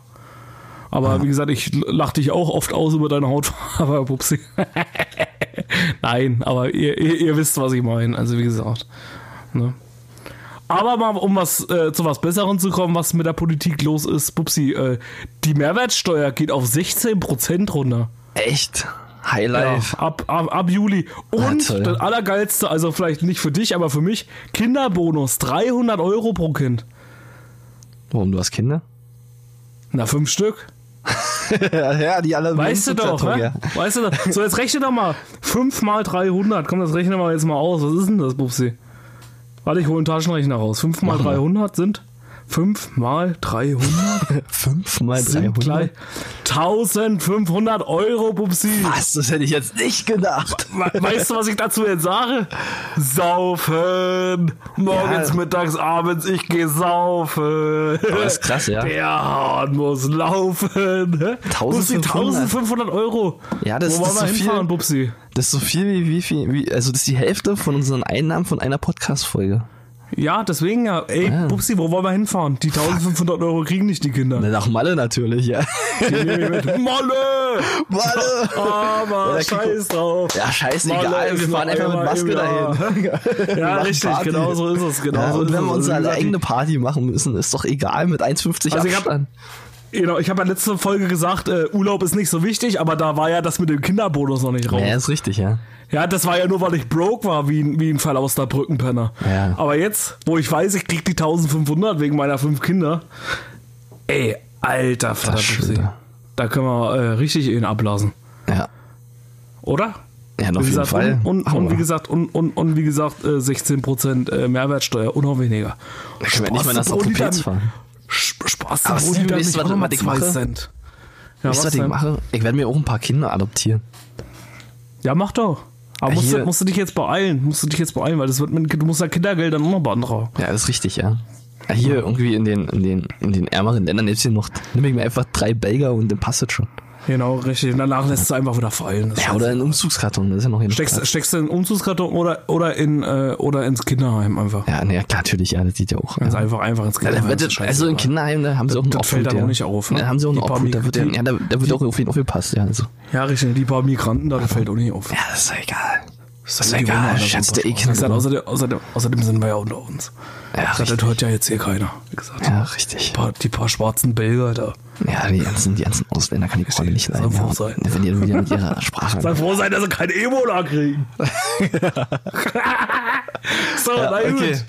Aber wie gesagt, ich lach dich auch oft aus über deine Hautfarbe, Pupsi. Nein, aber ihr, ihr, ihr wisst, was ich meine. Also wie gesagt. Ne? Aber mal, um was äh, zu was Besserem zu kommen, was mit der Politik los ist, Pupsi, äh, die Mehrwertsteuer geht auf 16% runter. Echt? Ja, Highlife. ab, ab, ab Juli. Und Ah, das Allergeilste, also vielleicht nicht für dich, aber für mich, Kinderbonus, 300 Euro pro Kind. Warum, du hast Kinder? Na, fünf Stück. ja, ja, die alle Weißt du doch, Karton, hä? Weißt du doch. So, jetzt rechne doch mal. 5 mal 300. Komm, das rechnen wir jetzt mal aus. Was ist denn das, Bubsi? Warte, ich hole einen Taschenrechner raus. 5 mal Mach mal. 300 sind 5 mal 300 Fünf mal sind 300? gleich 1500 Euro, Bubsi. Was? Das hätte ich jetzt nicht gedacht. We- Weißt du, was ich dazu jetzt sage? Saufen. Morgens, Ja. mittags, abends, ich gehe saufen. das ist krass, ja. Der Hahn muss laufen. Hä? Bubsi, 1500. 1500 Euro. Ja, das- Wo das ist so viel. Bubsi? Das ist so viel wie, wie viel, wie, also das ist die Hälfte von unseren Einnahmen von einer Podcast-Folge. Ja, deswegen ja. Ey, Ah. Bubsi, wo wollen wir hinfahren? Die 1500 Euro kriegen nicht die Kinder. Na, Nach Malle natürlich, ja. Die nehmen mit. Molle! Malle! Aber Ja, da krieg- scheiß drauf. Ja, scheißegal, Malle ist wir fahren einfach mit Maske Jahr. dahin. Ja, richtig, Party. genau so ist es. Genau Ja, so und wenn wir unsere eigene Party machen müssen, ist doch egal mit 1,50 Also Abstand. Genau, ich habe ja letzte Folge gesagt, äh, Urlaub ist nicht so wichtig, aber da war ja das mit dem Kinderbonus noch nicht raus. Ja, Ja, ist richtig, ja. das war ja nur, weil ich broke war, wie, ein- wie ein verlauster Brückenpenner. Ja. Aber jetzt, wo ich weiß, ich krieg die 1500 wegen meiner fünf Kinder, ey, alter Vater, Das. Da können wir äh, richtig ihn ablassen. Ja. Oder? Ja, auf Wie jeden gesagt, Fall. Und, und, und wie gesagt, und, und, und wie gesagt, äh, 16% äh, Mehrwertsteuer und noch weniger. Können wir nicht mal Orthopäds dann- fahren. Die dann weißt nicht du, was- was ich mache? Cent. Ja, du, was ich denn? mache? Ich werde mir auch ein paar Kinder adoptieren. Ja, mach doch. Aber Ja, musst, du, musst du dich jetzt beeilen. Musst du dich jetzt beeilen, weil das wird mit, du musst ja Kindergeld dann auch noch beantragen. Ja, das ist richtig, ja. ja hier irgendwie in den, in den, in den ärmeren Ländern jetzt hier noch, nimm ich mir einfach drei Belger und dann passt das schon. Genau, richtig. Und danach lässt du einfach wieder fallen. Das Ja, oder in Umzugskarton, das ist ja noch Steckst, steckst du in den Umzugskarton oder, oder, in, äh, oder ins Kinderheim einfach. Ja, nee, klar, natürlich, ja, das sieht ja auch. Ganz ja. einfach, einfach ins Ja, Kinderheim. wird, ist also in scheißegal. Kinderheim, da haben sie auch einen Das fällt Obhut, dann ja. auch nicht auf, ne? Da haben sie auch einen Die Obhut, da wird, ja, ja, da, da wird auch auf jeden Fall passt, ja. Also. Ja, richtig. Die paar Migranten da, das fällt auch nicht auf. Ja, das ist ja egal. Das ist egal, schätzt der eh Kinder. außerdem, außerdem, außerdem sind wir ja unter uns. Ja, Das richtig. hört ja jetzt hier keiner, wie gesagt. Ja, richtig. Die, paar, die paar schwarzen Belger da. Ja, die ganzen, die ganzen Ausländer kann ich gerade nicht leiden. froh Ja. sein. Wenn die wieder mit ihrer Sprache. Sei froh sein, dass sie kein Ebola kriegen. so, na gut.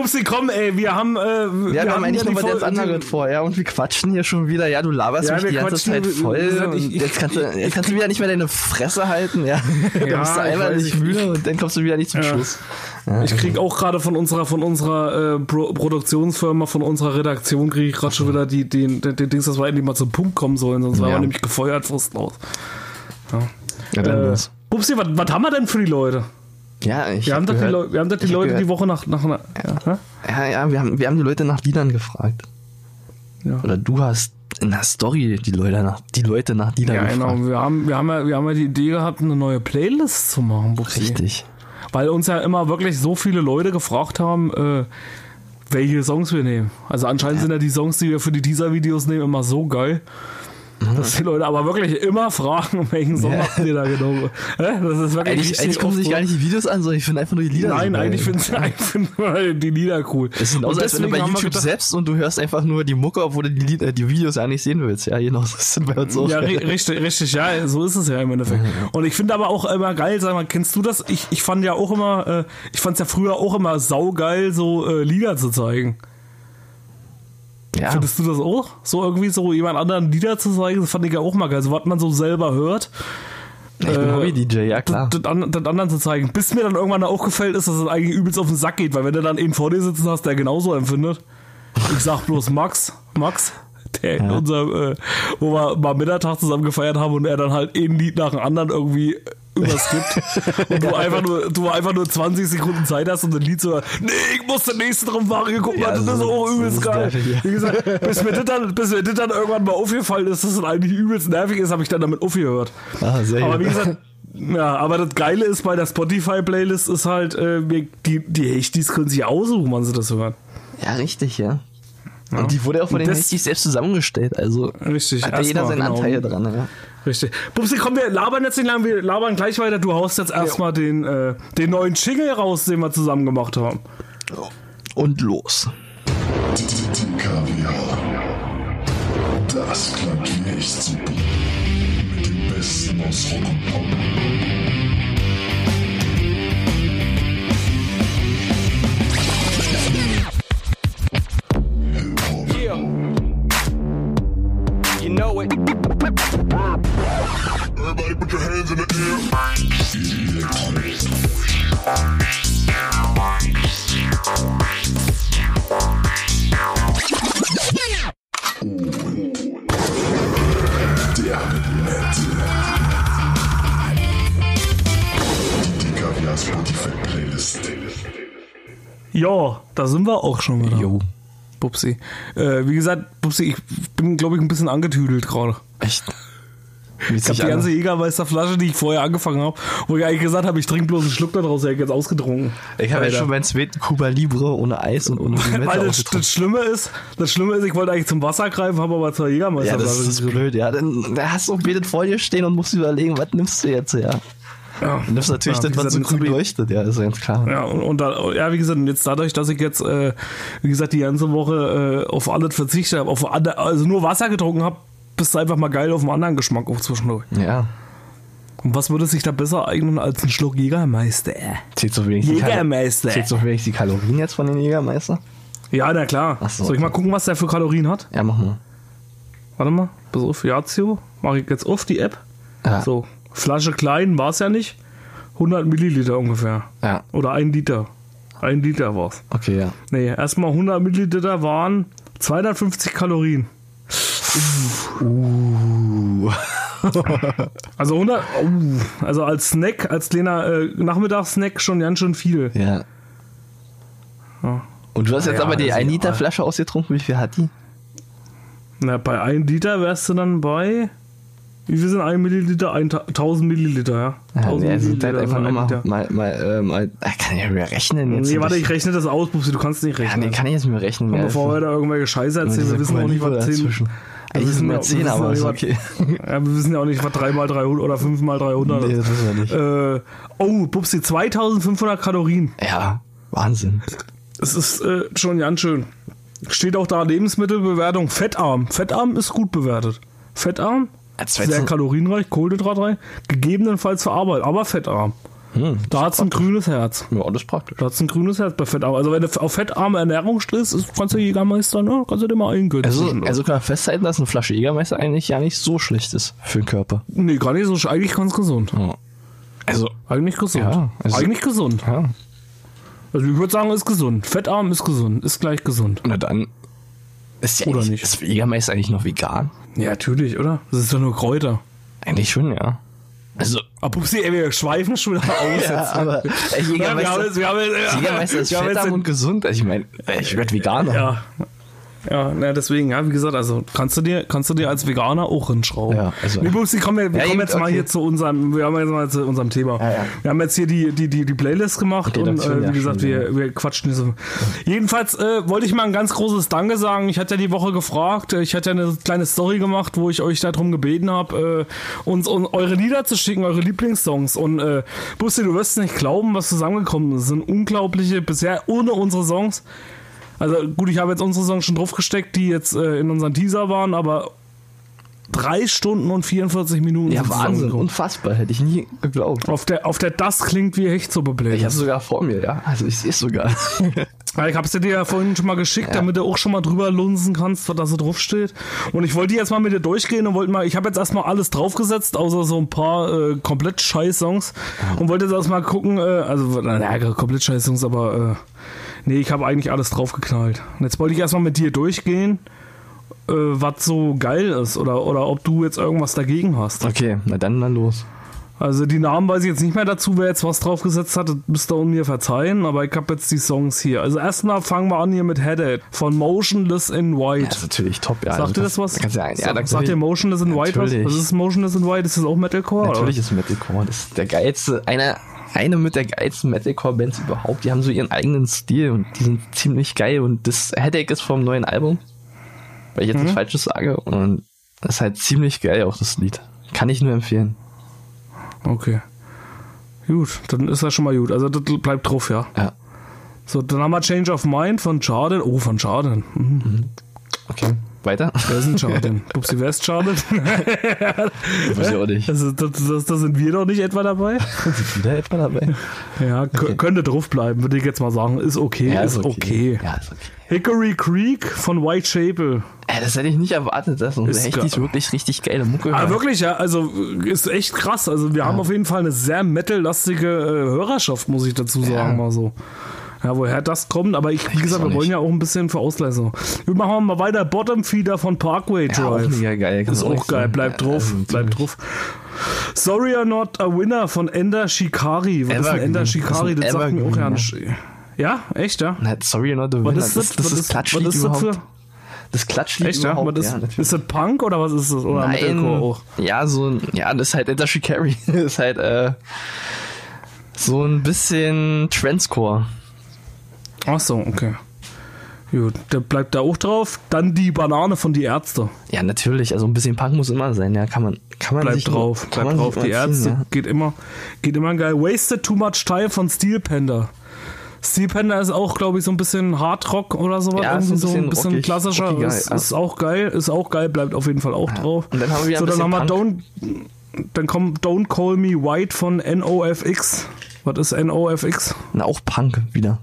Pupsi, komm, ey, wir haben. Äh, Ja, wir, haben eigentlich die noch was ganz anderes vor, ja, und wir quatschen hier schon wieder, ja, du laberst Ja, mich die ganze Zeit voll gesagt, und ich- ich- jetzt kannst du, jetzt kannst du wieder nicht mehr deine Fresse halten, ja. Ja, dann bist du einmal nicht ich- müde und dann kommst du wieder nicht zum Ja. Schluss. Ich krieg auch gerade von unserer von unserer äh, Pro Produktionsfirma, von unserer Redaktion, kriege ich gerade schon wieder die, den, den, den Dings, dass wir endlich mal zum Punkt kommen sollen, sonst Ja. wir nämlich gefeuert fristlos. Ja, dann Äh, was, was haben wir denn für die Leute? Ja, ich Wir haben hab die, gehört- Leu wir haben doch die Leute gehört- die Woche nach, nach einer. Ja. Ja, ja, wir haben, wir haben die Leute nach Liedern gefragt. Ja. Oder du hast in der Story die Leute nach, die Leute nach Liedern Ja, gefragt. genau. Wir haben, wir, haben ja, wir haben ja die Idee gehabt, eine neue Playlist zu machen, Pupsi. Richtig. Weil uns ja immer wirklich so viele Leute gefragt haben, äh, welche Songs wir nehmen. Also anscheinend sind ja die Songs, die wir für die Teaser-Videos nehmen, immer so geil. Dass die Leute aber wirklich immer fragen, um welchen Song Ja. macht ihr da genau. Das ist wirklich Eigentlich, eigentlich gucken sich gar nicht die Videos an, sondern ich finde einfach nur die Lieder. Nein, so eigentlich eigentlich finden wir die Lieder cool. Es ist genauso, als wenn du bei YouTube gedacht- selbst und du hörst einfach nur die Mucke, obwohl du die, Lieder, die Videos ja nicht sehen willst. Ja, genau, das sind bei uns auch. Ja, ri- richtig, richtig, ja, so ist es ja im Endeffekt. Und ich finde aber auch immer geil, sag mal, kennst du das? Ich, ich fand ja auch immer, äh, ich fand es ja früher auch immer saugeil, so äh, Lieder zu zeigen. Ja. Findest du das auch? So irgendwie so jemand anderen Lieder zu zeigen, das fand ich ja auch mal geil. So was man so selber hört, ich bin äh, Hobby-DJ, ja klar. das, an- das anderen zu zeigen. Bis mir dann irgendwann aufgefällt ist, dass es eigentlich übelst auf den Sack geht, weil wenn du dann einen vor dir sitzen hast, der genauso empfindet. Ich sag bloß Max, Max, der in Ja. unserem, äh, wo wir mal Mittag zusammen gefeiert haben und er dann halt ein Lied nach dem anderen irgendwie überskippt und du einfach nur du einfach nur 20 Sekunden Zeit hast und ein Lied so nee ich muss den nächsten drauf machen guck mal Ja, das das ist auch übelst geil nervig, wie gesagt bis mir das dann bis mir das dann irgendwann mal aufgefallen ist dass das eigentlich übelst nervig ist habe ich dann damit aufgehört Ah, sehr aber gut. wie gesagt, ja, aber das Geile ist bei der Spotify-Playlist ist halt, äh, die, die Hechtis können sich aussuchen, wann sie das hören. Ja, richtig, ja. Und die wurde auch von den Hechtis selbst zusammengestellt, also Richtig, hat ja jeder seinen genau. Anteil dran. Ja. Richtig. Bubsi, komm, wir labern jetzt nicht lang, wir labern gleich weiter. Du haust jetzt erstmal den, äh, den neuen Jingle raus, den wir zusammen gemacht haben. Und los. Kaviar. Das super. Mit dem Besten aus Rock und Pop. Know it. Everybody put your hands in the air. Der nette. Die Kaviar Spotify Playlist. Ja, da sind wir auch schon wieder. Jo. Bubsi. Äh, wie gesagt, Bubsi, ich bin, glaube ich, ein bisschen angetüdelt gerade. Echt. Ich habe die ganze Jägermeisterflasche, die ich vorher angefangen habe, wo ich eigentlich gesagt habe, ich trinke bloß einen Schluck da draus, hätte ich jetzt ausgetrunken. Ich habe Alter. schon meinen zweiten Cuba Libre ohne Eis und ohne Limette Weil das, das Schlimme ist, das Schlimme ist, ich wollte eigentlich zum Wasser greifen, habe aber zwei Ja, Jägermeisterflaschen das ist blöd, ja. Dann, hast du betet vor dir stehen und musst überlegen, was nimmst du jetzt, ja. Ja. Du nimmst natürlich Ja, das, was so grün leuchtet, ja, ist ganz klar. Ja, und, und da, ja, wie gesagt, jetzt dadurch, dass ich jetzt, äh, wie gesagt, die ganze Woche äh, auf alles verzichtet habe, auf andere, also nur Wasser getrunken habe, bist du einfach mal geil auf einen anderen Geschmack auf zwischendurch. Ja. Und was würde sich da besser eignen als ein Schluck Jägermeister? Zählt so Kalo Jägermeister. Zählt so wenigstens die Kalorien jetzt von den Jägermeister? Ja, na klar. So, Soll ich mal okay. gucken, was der für Kalorien hat? Ja, mach mal. Warte mal, pass auf, Yazio. Mache ich jetzt auf die App. Ja. So, Flasche klein war es ja nicht. 100 Milliliter ungefähr. Ja, Oder ein Liter. Ein Liter war's. okay, ja. Nee, erstmal 100 Milliliter waren 250 Kalorien. Uh. Also 100, oh, also als Snack, als kleiner äh, Nachmittagssnack schon ganz schön viel. Ja. Ja. Und du hast jetzt Ja, aber die also, 1 Liter ja. Flasche ausgetrunken. Wie viel hat die? Na, bei 1 Liter wärst du dann bei, wie viel sind 1 Milliliter? 1000 Milliliter, ja. Ja, 1000 nee, also Milliliter halt einfach ein nochmal, mal, mal, äh, mal, kann ich ja mehr rechnen jetzt. Nee, warte, ich rechne das aus, Bubsi, du kannst nicht Ja, rechnen. nee, kann ich jetzt mehr rechnen. Und bevor wir da irgendwelche Scheiße erzählen, wir wissen auch nicht, was 10, dazwischen. wir wissen ja- wir 10, wissen aber ja ist okay. ja, wir wissen ja auch nicht, was 3 mal 300 oder 5 mal 300 Nee, ist. das wissen wir nicht. Äh, oh, Bubsi, 2500 Kalorien. Ja, Wahnsinn. Es ist äh, schon ganz schön. Steht auch da Lebensmittelbewertung fettarm. Fettarm ist gut bewertet. Fettarm, Ja, sehr 13 kalorienreich, Kohlenhydratreich, gegebenenfalls verarbeitet, aber fettarm. Hm, Da hat es ein grünes Herz. ja, das ist praktisch. Da hat es ein grünes Herz bei fettarm. Also wenn du auf fettarme Ernährung stehst, kannst du Jägermeister, ne? Kannst du dir mal eingönnen. Also, also kann man festhalten, dass eine Flasche Jägermeister eigentlich ja nicht so schlecht ist für den Körper. nee, gar nicht so. Eigentlich ganz gesund. Ja. Also, Eigentlich gesund. Ja, also- eigentlich gesund. ja. Also ich würde sagen, ist gesund. Fettarm ist gesund. Ist gleich gesund. Na dann ist ja Oder nicht? Ist Jägermeister eigentlich noch vegan? Ja, natürlich, oder? Das ist doch nur Kräuter. Eigentlich schon, ja. Also, Aber Pupsi, ey, wir schweifen schon wieder aus. jetzt. aber äh, Ja, wir haben Jägermeister, wir haben Jägermeister ist fettarm und gesund. Also ich meine, ich werde Veganer. Ja. Ja, na, deswegen, ja, wie gesagt, also kannst du dir, kannst du dir als Veganer auch hinschrauben. Ja, also- nee, Bubsi, komm, wir, wir Ja, kommen jetzt mal okay. hier zu unserem, wir haben jetzt mal zu unserem Thema. Ja, ja. Wir haben jetzt hier die, die, die, die Playlist gemacht und Redaktion, äh, wie gesagt, schon, wir, wir quatschen so. Jedenfalls äh, wollte ich mal ein ganz großes Danke sagen. Ich hatte ja die Woche gefragt, äh, ich hatte ja eine kleine Story gemacht, wo ich euch darum gebeten habe, äh, uns, uns eure Lieder zu schicken, eure Lieblingssongs. Und äh, Bussi, du wirst nicht glauben, was zusammengekommen ist. Es sind unglaubliche, bisher ohne unsere Songs. Also gut, ich habe jetzt unsere Songs schon draufgesteckt, die jetzt äh, in unseren Teaser waren, aber drei Stunden und 44 Minuten. Ja, Wahnsinn, unfassbar, hätte ich nie geglaubt. Auf der, auf der Das klingt wie Hechtsuppe Ich habe sogar vor mir, ja. Also ich sehe es sogar. Ja, ich habe sie dir ja vorhin schon mal geschickt, damit du auch schon mal drüber lunsen kannst, was da so drauf steht. Und ich wollte jetzt mal mit dir durchgehen und wollte mal, ich habe jetzt erstmal alles draufgesetzt, außer so ein paar äh, komplett scheiß Songs. Und wollte jetzt erstmal gucken, äh, also, naja, komplett scheiß Songs, aber äh, nee, ich habe eigentlich alles draufgeknallt. Und jetzt wollte ich erstmal mit dir durchgehen, äh, was so geil ist oder, oder ob du jetzt irgendwas dagegen hast. Okay, na dann mal los. Also die Namen weiß ich jetzt nicht mehr dazu, wer jetzt was draufgesetzt hat, müsst ihr mir verzeihen, aber ich habe jetzt die Songs hier. Also erstmal fangen wir an hier mit Headed von Motionless in White. Das ist natürlich top, ja. Sagt dir das was? Kannst du ja, ja, sagt dir Motionless in White was? Was ist Motionless in White? Ist das auch Metalcore? Natürlich ist Metalcore. Das ist der geilste, einer, eine mit der geilsten Metalcore-Bands überhaupt. Die haben so ihren eigenen Stil und die sind ziemlich geil. Und das Headache ist vom neuen Album. Weil ich jetzt Mhm. nichts Falsches sage. Und das ist halt ziemlich geil, auch das Lied. Kann ich nur empfehlen. Okay. Gut, dann ist das schon mal gut. Also das bleibt drauf, ja. Ja. So, dann haben wir Change of Mind von Jordan. Oh, von Jordan. Mhm. Okay. Weiter? Wer ist denn Jordan? Pupsi, wer ist Jordan? Weiß ich auch nicht. Also, das, das, das sind wir doch nicht etwa dabei? Sind wieder etwa dabei? Ja, kö- könnte drauf bleiben, würde ich jetzt mal sagen. Ist okay, Ja, ist okay. Ja, ist okay. Hickory Creek von Whitechapel. Ey, das hätte ich nicht erwartet, dass unsere Ist Hechtis geil. wirklich richtig geile Mucke Ah, wirklich, ja, also äh, ist echt krass. Also wir haben auf jeden Fall eine sehr metal-lastige äh, Hörerschaft, muss ich dazu sagen, Ja. mal so. Ja, woher das kommt, aber ich, wie gesagt, wir wollen ja auch ein bisschen für Ausleistung. Wir machen mal weiter. Bottom Feeder von Parkway ja, auch Drive. mega geil. ist auch geil, sagen. bleibt Ja, drauf, also bleibt drauf. Sorry You're Not a Winner von Ender Shikari. Was ist Evergreen. Ender Das ist Shikari? ein Das sagt mir auch ja nicht. Ja, echt, ja? Na, sorry, not the Was winner. ist das? das, das was ist ist, Klatschlied was ist das für? Das Klatschlied Echt, ja? überhaupt. Was ist, ja, ist das Punk oder was ist das? Oder Metalcore auch? ja, so ein, ja, das ist halt Enter Shikari. Das ist halt, äh, so ein bisschen Trendscore. Ach so, okay. Gut, der bleibt da auch drauf. Dann die Banane von die Ärzte. Ja, natürlich, also ein bisschen Punk muss immer sein, ja, kann man, kann man Bleibt drauf, kann bleibt drauf. Die mal ziehen, Ärzte ja. geht immer, geht immer geil. Wasted Too Much Time von Steel Panda. Steel Panda ist auch, glaube ich, so ein bisschen Hardrock oder sowas. Ja, so ein so ein bisschen bisschen rockig, klassischer. rockiger, ist, ja. ist auch geil, ist auch geil, bleibt auf jeden Fall auch drauf. Und dann haben wir so, ein dann haben wir bisschen Don't, dann kommt Don't Call Me White von NOFX. Was ist NOFX? Na, auch Punk wieder.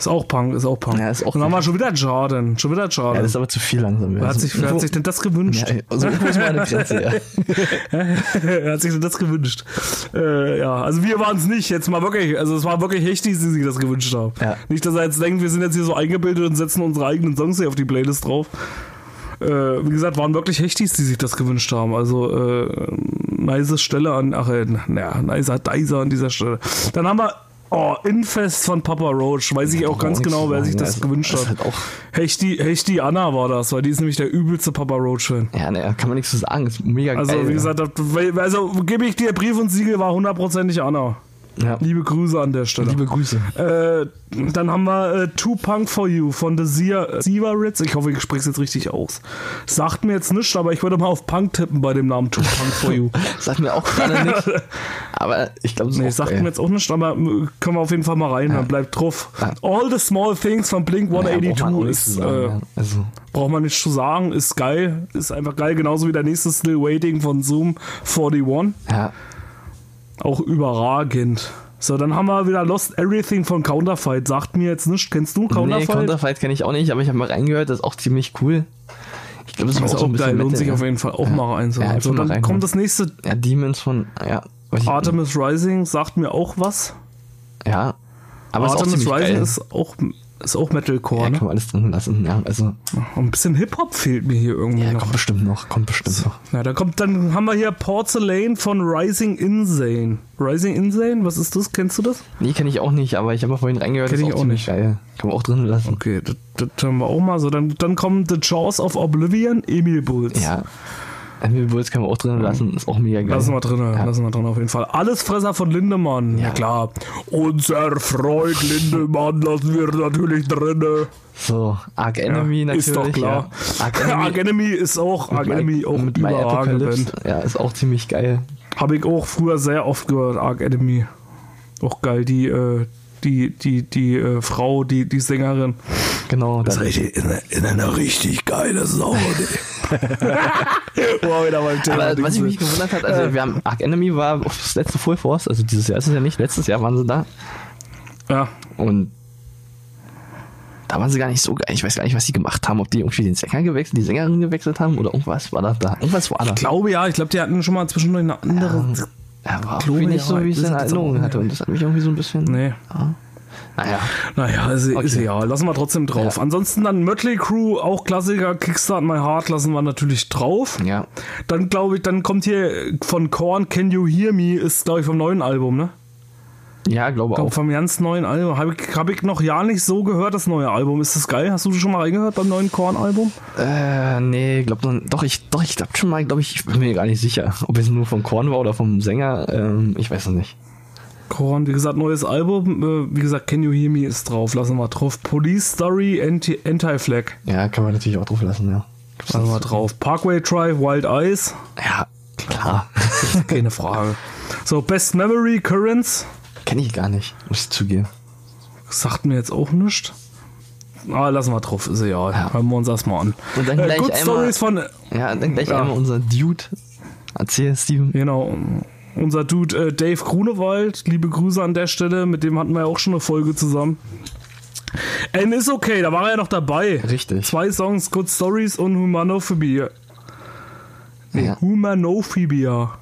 Ist auch Punk, ist auch Punk. Ja, ist auch Dann haben wir Punk. schon wieder Jordan, schon wieder Ja, Jordan. das ist aber zu viel langsam. wer, hat sich, wer hat sich denn das gewünscht? ja, also irgendwo ist mal eine Grenze, ja. Wer hat sich denn das gewünscht? Äh, ja, also wir waren es nicht, jetzt mal wirklich. Also es war wirklich Hechtis, die sich das gewünscht haben. Ja. Nicht, dass er jetzt denkt, wir sind jetzt hier so eingebildet und setzen unsere eigenen Songs hier auf die Playlist drauf. Äh, wie gesagt, waren wirklich Hechtis, die sich das gewünscht haben. Also äh, nice Stelle an, ach, äh, naja, nicer Dicer an dieser Stelle. Dann haben wir Oh, Infest von Papa Roach. Weiß ich auch ganz genau, wer sich sagen. das Ja, gewünscht hat. halt Hechti, Hechti Anna war das, weil die ist nämlich der übelste Papa Roach-Fan. Ja, naja, kann man nichts zu sagen. Ist mega Also, geil. wie gesagt, das- weil- also gebe ich dir Brief und Siegel, war hundertprozentig Anna. Ja. Liebe Grüße an der Stelle. Liebe Grüße. Äh, dann haben wir äh, Two Punk for You von The Sia- Sieveritz. Ich hoffe, ich spreche es jetzt richtig aus. Sagt mir jetzt nichts, aber ich würde mal auf Punk tippen bei dem Namen Two Punk for You. Sagt mir auch gerade nichts. Aber ich glaube, Nee, sagt geil. mir jetzt auch nichts, aber äh, können wir auf jeden Fall mal rein, dann bleibt drauf. Ja. All the Small Things von Blink Ja, braucht man 182 auch nichts ist, sagen, äh, ja. Also, braucht man nicht zu sagen, ist geil, ist einfach geil, genauso wie der nächste Still Waiting von Zoom 41. ja. Auch überragend. So, dann haben wir wieder Lost Everything von Counterfight. Sagt mir jetzt nicht, kennst du Nee, Counterfight? Counterfight kenne ich auch nicht, aber ich habe mal reingehört, das ist auch ziemlich cool. Ich glaube, das ist ist auch so auch geil, lohnt sich ja. auf jeden Fall auch Ja. mal reinzuhören. Ja, einfach so, dann reinhören. kommt das nächste Ja, Demons von, ja. Artemis Rising, sagt mir auch was. Ja. Aber ist auch Artemis ziemlich Rising geil. ist auch, ist auch Metalcore, ja, ne? kann man alles drin lassen, ja. Also, Ein bisschen Hip-Hop fehlt mir hier irgendwie ja, noch. kommt bestimmt noch, kommt bestimmt noch. Ja, da kommt, dann haben wir hier Porcelain von Rising Insane. Rising Insane, was ist das? Kennst du das? Nee, kenne ich auch nicht, aber ich habe mal vorhin reingehört, Kenn das ist ich auch auch nicht. geil. Kann man auch drin lassen. Okay, das, das haben wir auch mal so. Dann, dann kommen The Jaws of Oblivion, Emil Bulls. Ja. Emil Bulls kann man auch drin lassen, ist auch mega geil. Lassen wir drin, Ja. lassen wir drin auf jeden Fall. Allesfresser von Lindemann. Ja, Ja. klar. Unser Freund Lindemann lassen wir natürlich drinne. So, Arc Enemy natürlich. ist doch klar. Ja. Arc Enemy, Arc Enemy ist auch, Arc mit My- Enemy auch mit überragend. Ja, ist auch ziemlich geil. Habe ich auch früher sehr oft gehört, Arc Enemy. Auch geil, die, äh, die, die, die äh, Frau, die, die Sängerin. Genau. dann- richtig, in, in einer richtig geile Sau. wow, wieder mal Thema. Aber was ich mich gewundert hat, also wir haben Arc Enemy war auf das letzte Full Force, also dieses Jahr ist es ja nicht, letztes Jahr waren sie da ja, und da waren sie gar nicht so geil. Ich weiß gar nicht, was sie gemacht haben, ob die irgendwie den Sänger gewechselt, die Sängerin gewechselt haben oder irgendwas war da da. Irgendwas war da. ich glaube ja, ich glaube, die hatten schon mal zwischendurch eine andere. Ja, war glaube, irgendwie nicht ja, so, wie ich es in Erinnerung hatte und das hat mich irgendwie so ein bisschen. Nee. Naja. Naja, ist, ist Okay. ja, lassen wir trotzdem drauf. Ja. Ansonsten dann Mötley Crew, auch Klassiker, Kickstart My Heart lassen wir natürlich drauf. Ja. Dann glaube ich, dann kommt hier von Korn Can You Hear Me, ist glaube ich vom neuen Album, ne? Ja, glaube Ich glaube auch. vom ganz neuen Album. Habe ich, hab ich noch ja nicht so gehört, das neue Album. Ist das geil? Hast du schon mal reingehört beim neuen Korn-Album? Äh, nee, glaub doch, ich, doch, ich glaube schon mal, glaube ich, ich bin mir gar nicht sicher, ob es nur von Korn war oder vom Sänger, ähm, ich weiß noch nicht. Korn, wie gesagt, neues Album. Äh, wie gesagt, Can You Hear Me ist drauf. Lassen wir drauf. Police Story, Anti- Anti-Flag. Ja, kann man natürlich auch drauf lassen, ja. Lassen wir drauf. Parkway Drive, Wild Eyes. Ja, klar. Keine Frage. So, Best Memory, Currents. Kenne ich gar nicht, muss ich zugeben. Sagt mir jetzt auch nichts. Ah, lassen wir drauf, ist egal. Ja. Hören wir uns das mal an. Und dann gleich Good einmal- von, Ja, dann gleich Ja. einmal unser Dude. Erzähl, Steven. genau, unser Dude äh, Dave Grunewald. Liebe Grüße an der Stelle. Mit dem hatten wir ja auch schon eine Folge zusammen. And is okay, da war er ja noch dabei. Richtig. Zwei Songs, Good Stories und Humanophobia. Nee, Ja. Humanophobia.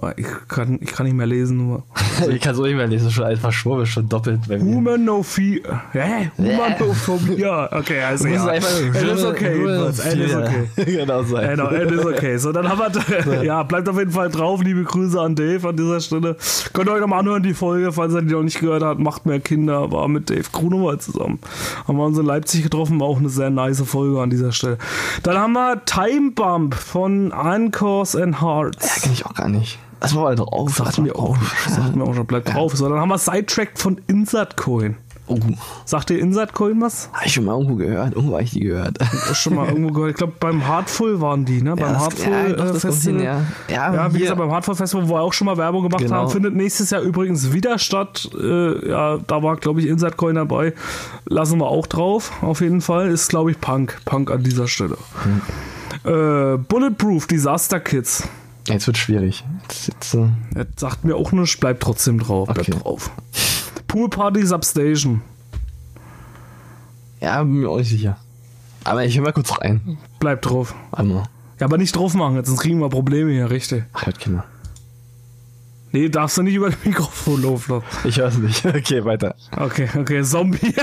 Ah, Ich kann, ich kann nicht mehr lesen. Nur. ich kann so nicht mehr lesen, schon einfach schwurbel, schon doppelt bei mir. Humanophobia. Hä? Humanophobia. Okay, also ja. einfach Es ist okay. Es ist okay. genau so. Genau, it is okay. So, dann haben wir, ja, bleibt auf jeden Fall drauf. Liebe Grüße an Dave an dieser Stelle. Könnt ihr euch nochmal anhören, die Folge, falls ihr die noch nicht gehört habt. Macht mehr Kinder, war mit Dave Grunewald zusammen. Haben wir uns in Leipzig getroffen, war auch eine sehr nice Folge an dieser Stelle. Dann haben wir Time Bump von Anchors and Ja, Hearts. kenne ich auch gar nicht. Lass mal drauf. Sagt mir auch, sagt mir auch schon, bleibt drauf. So, dann haben wir Sidetrack von Insert Coin. Oh, Sagt ihr Insert Coin was? habe ich schon mal irgendwo gehört. Irgendwo habe ich die gehört. Das schon mal irgendwo gehört. Ich glaube, beim Heartful waren die, ne? beim das- Heartful ja, doch, äh, kommt Festival. hin, ja. Ja, Ja, wie gesagt, beim Hardcore Festival, wo wir auch schon mal Werbung gemacht Genau. haben, findet nächstes Jahr übrigens wieder statt. Äh, ja, da war, glaube ich, Inside Coin dabei. Lassen wir auch drauf, auf jeden Fall. Ist, glaube ich, Punk. Punk an dieser Stelle. Hm. Äh, Bulletproof, Disaster Kids. Jetzt wird schwierig. Jetzt, jetzt, äh, Das sagt mir auch nichts, bleibt trotzdem drauf. Bleibt Okay. drauf. Pool Party Substation. Ja, bin mir auch nicht sicher. Aber ich höre mal kurz rein. Bleib drauf. Warte mal. Ja, aber nicht drauf machen, jetzt, sonst kriegen wir Probleme hier, richtig. Ach, hört Kinder. Nee, darfst du nicht über das Mikrofon laufen. Ich weiß nicht. Okay, weiter. Okay, okay, Zombie.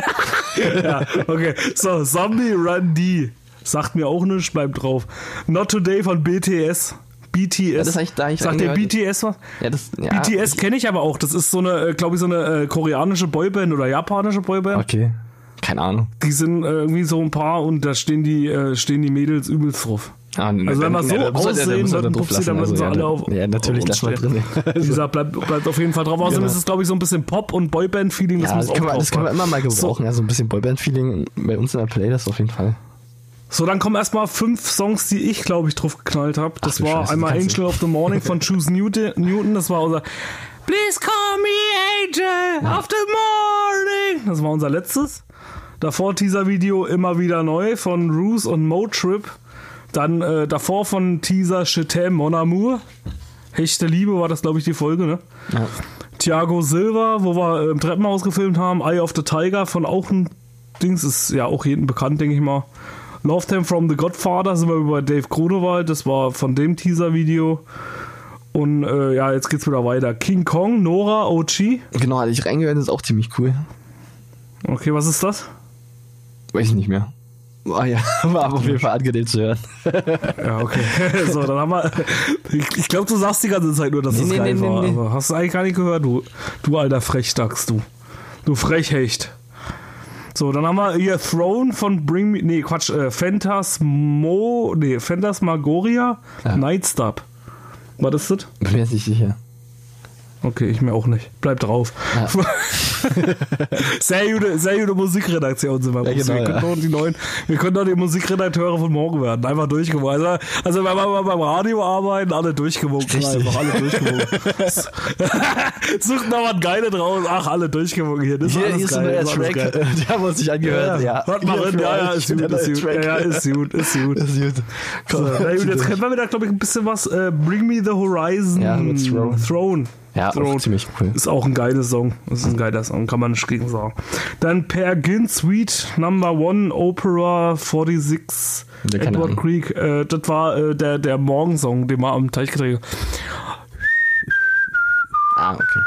ja, okay. So, Zombie Run D. Sagt mir auch nichts, bleib drauf. Not Today von BTS. BTS. Ja, das ich da nicht Sagt der. BTS was? Ja, das, ja. BTS kenne ich aber auch. Das ist so eine, glaube ich, so eine äh, koreanische Boyband oder japanische Boyband. Okay. Keine Ahnung. Die sind äh, irgendwie so ein paar und da stehen die, äh, stehen die Mädels übelst drauf. Ah, Also wenn wir so aussehen, dann pupsi, dann müssen sie alle auf. Ja, natürlich, lass mal drin. Wie gesagt, bleibt, bleibt auf jeden Fall drauf. Außerdem Genau. ist es, glaube ich, so ein bisschen Pop- und Boyband-Feeling. Ja, muss das auch können, wir, das können wir immer mal gebrauchen. So, Ja, so ein bisschen Boyband-Feeling bei uns in der Playlist auf jeden Fall. So, dann kommen erstmal fünf Songs, die ich, glaube ich, drauf geknallt habe. Das Ach war Scheiße, einmal du- Angel of the Morning von Choose Newton. Das war unser Please call me Angel of the Morning. Das war unser letztes. Davor Teaser-Video immer wieder neu von Roos und Motrip. Dann äh, davor von Teaser Chetem Mon Amour. Hechte Liebe war das, glaube ich, die Folge, ne? Ja. Thiago Silva, wo wir äh, im Treppenhaus gefilmt haben. Eye of the Tiger von auch ein Dings, ist ja auch jedem bekannt, denke ich mal. Love from the Godfather sind wir über Dave Grunewald, das war von dem Teaser-Video. Und äh, ja, jetzt geht's wieder weiter. King Kong, Nora, OG. Genau, hatte ich reingehört, ist auch ziemlich cool. Okay, was ist das? Weiß ich nicht mehr. Ah ja, war aber auf jeden Fall angenehm zu hören. Ja, okay. so, dann haben wir. Ich, glaube, du sagst die ganze Zeit nur, dass Nee, das nee, geil nee, war. nee, nee. Hast du eigentlich gar nicht gehört, du, du alter Frechdachs, du. Du Frechhecht. So, dann haben wir hier Throne von Bring Me. Nee, Quatsch. Äh, Phantasmo. Nee, Phantasmagoria. Ja. Nightstop. Was ist das? Bin mir nicht sicher. Okay, ich mir auch nicht. Bleib drauf. Ja. sehr, gute, sehr gute Musikredaktion sind wir. Ja, genau, wir, können ja. doch die neuen, wir können doch die Musikredakteure von morgen werden. Einfach durchgewunken. Also, also wenn wir beim Radio arbeiten, alle durchgewunken. Richtig. Einfach alle durchgewunken. Sucht noch was Geiles draus. Ach, alle durchgewunken hier. Das ist Hier, hier ist ein neuer ist Track, der haben wir uns nicht angehört. Ja, mal rein. für Ja, ja, ist gut, ist gut. Track. Ja, ja, ist gut, ist gut. Ist gut. So, gut, jetzt können wir wieder, glaube ich, ein bisschen was. Äh, Bring Me the Horizon. Ja, Throne. Throne. Ja, auch ziemlich cool. Ist auch ein geiler Song. Das ist ein geiler Song, kann man nicht gegen sagen. Dann Per Gin Suite Number One Opera 46 Ja, keine Edward. Creek. Äh, das war äh, der, der Morgensong, den wir am Teich gedreht haben. Ah, okay.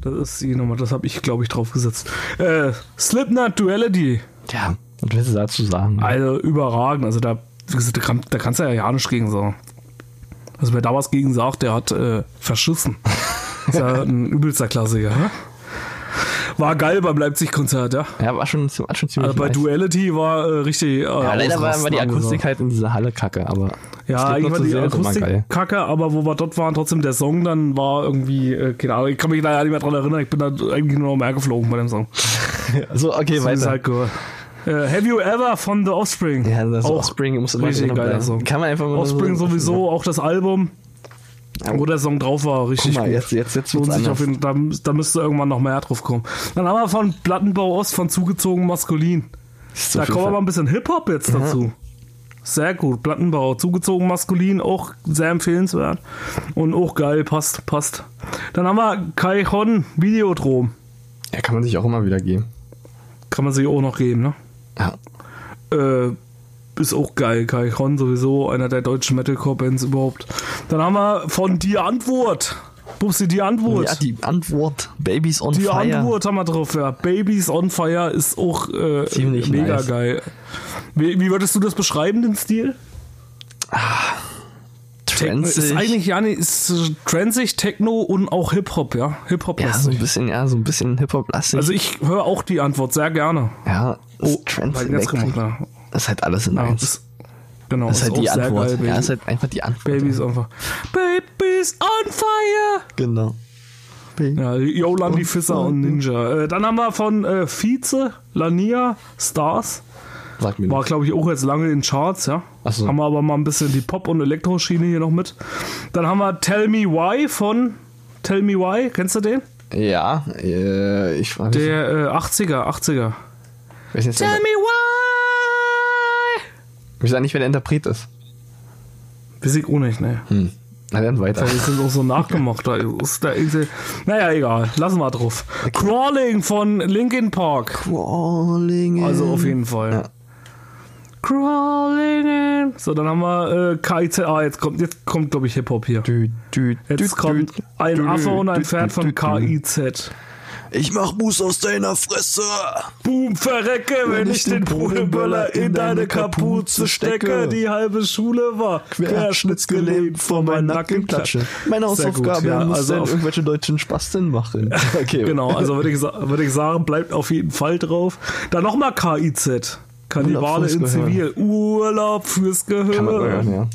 Das ist die Nummer, das habe ich, glaube ich, draufgesetzt. Äh, Slipknot Duality. Ja, was willst du dazu sagen? Also überragend. Also da, wie gesagt, da, kann, da kannst du ja ja nicht gegen sagen. Also wer da was gegen sagt, der hat äh, verschissen. Ist ja ein übelster Klassiker. Ne? War geil beim Leipzig-Konzert, ja. Ja, war schon, war schon ziemlich Also bei nice. Duality war äh, richtig. Äh, Ja, leider war, war die Akustik halt in dieser Halle kacke, aber Ja, eigentlich war die ist Akustik kacke, aber wo wir dort waren, trotzdem der Song dann war irgendwie, äh, keine Ahnung, ich kann mich leider nicht mehr dran erinnern, ich bin da eigentlich nur noch mehr geflogen bei dem Song. So, okay, So weiter. halt gehört. Äh, Have You Ever von The Offspring. Ja, das auch Offspring muss immer richtig bleiben. Song. Kann man einfach mal Offspring so- sowieso, auch das Album, wo der Song drauf war, Guck richtig mal, gut. jetzt, jetzt, jetzt Lohnt sich auf jeden, da, da müsste irgendwann noch mehr drauf kommen. Dann haben wir von Plattenbau Ost von zugezogen maskulin. So Da Ver- aber ein bisschen Hip-Hop jetzt dazu. Sehr gut. Plattenbau, zugezogen maskulin, auch sehr empfehlenswert. Und auch geil, passt, passt. Dann haben wir Kai Hon, Videodrom. Ja, kann man sich auch immer wieder geben. Kann man sich auch noch geben, ne? Ja. Äh, ist auch geil. Kai Hon sowieso einer der deutschen Metalcore-Bands überhaupt. Dann haben wir von Die Antwort. Bubsi, Die Antwort. ja, die Antwort Babies on Die Fire. Antwort haben wir drauf, ja. Babies on Fire ist auch äh, Ziemlich mega nice. geil. Wie, wie würdest du das beschreiben, den Stil? Techno ist eigentlich ja nicht, ist transig, Techno und auch Hip-Hop, ja. Hip-Hop Ja, so ein bisschen, ja, so ein bisschen Hip-Hop-lastig. Also ich höre auch die Antwort sehr gerne. ja, Oh, ja. Das ist halt alles in Ja, eins. ist, genau, das ist halt die Antwort. Geil, ja, Baby. ist halt einfach die Antwort. Babies einfach. Babies on fire! Genau. Ja, Yolandi Fisser und Ninja. Äh, dann haben wir von äh, Vize, Lania, Stars. Sag mir War, glaube ich, auch jetzt lange in Charts, ja. So. Haben wir aber mal ein bisschen die Pop- und Elektroschiene hier noch mit. Dann haben wir Tell Me Why von Tell Me Why. Kennst du den? Ja, äh, ich weiß. Der äh, 80er, 80er. Ich weiß nicht, Tell Me Why! ich weiß nicht, wer der Interpret ist. Weiß ich auch nicht, ne. Hm. Na dann weiter. Ist das auch so nachgemacht. Da ist da naja, egal. Lassen wir drauf. Crawling von Linkin Park. Crawling. Also auf jeden Fall. Ja. Crawling in. So, dann haben wir äh, KIZ. Ah, jetzt kommt, jetzt kommt glaube ich, Hip-Hop hier. Dü, dü, Jetzt dü, kommt ein Affe und ein Pferd von. KIZ. Ich mach Buß aus deiner Fresse. Boom, verrecke, wenn ich den Pudelböller in deine Kapuze stecke. Die halbe Schule war querschnittsgelähmt vor meinem Nackenklatsche. Meine Sehr gut, Hausaufgabe ja, muss also irgendwelche deutschen Spasten machen. Okay. Genau, also würde ich, würde ich sagen, bleibt auf jeden Fall drauf. Dann nochmal KIZ. Kannibale in Gehirn. Zivil. Urlaub fürs Kann man Gehirn. hören, ja.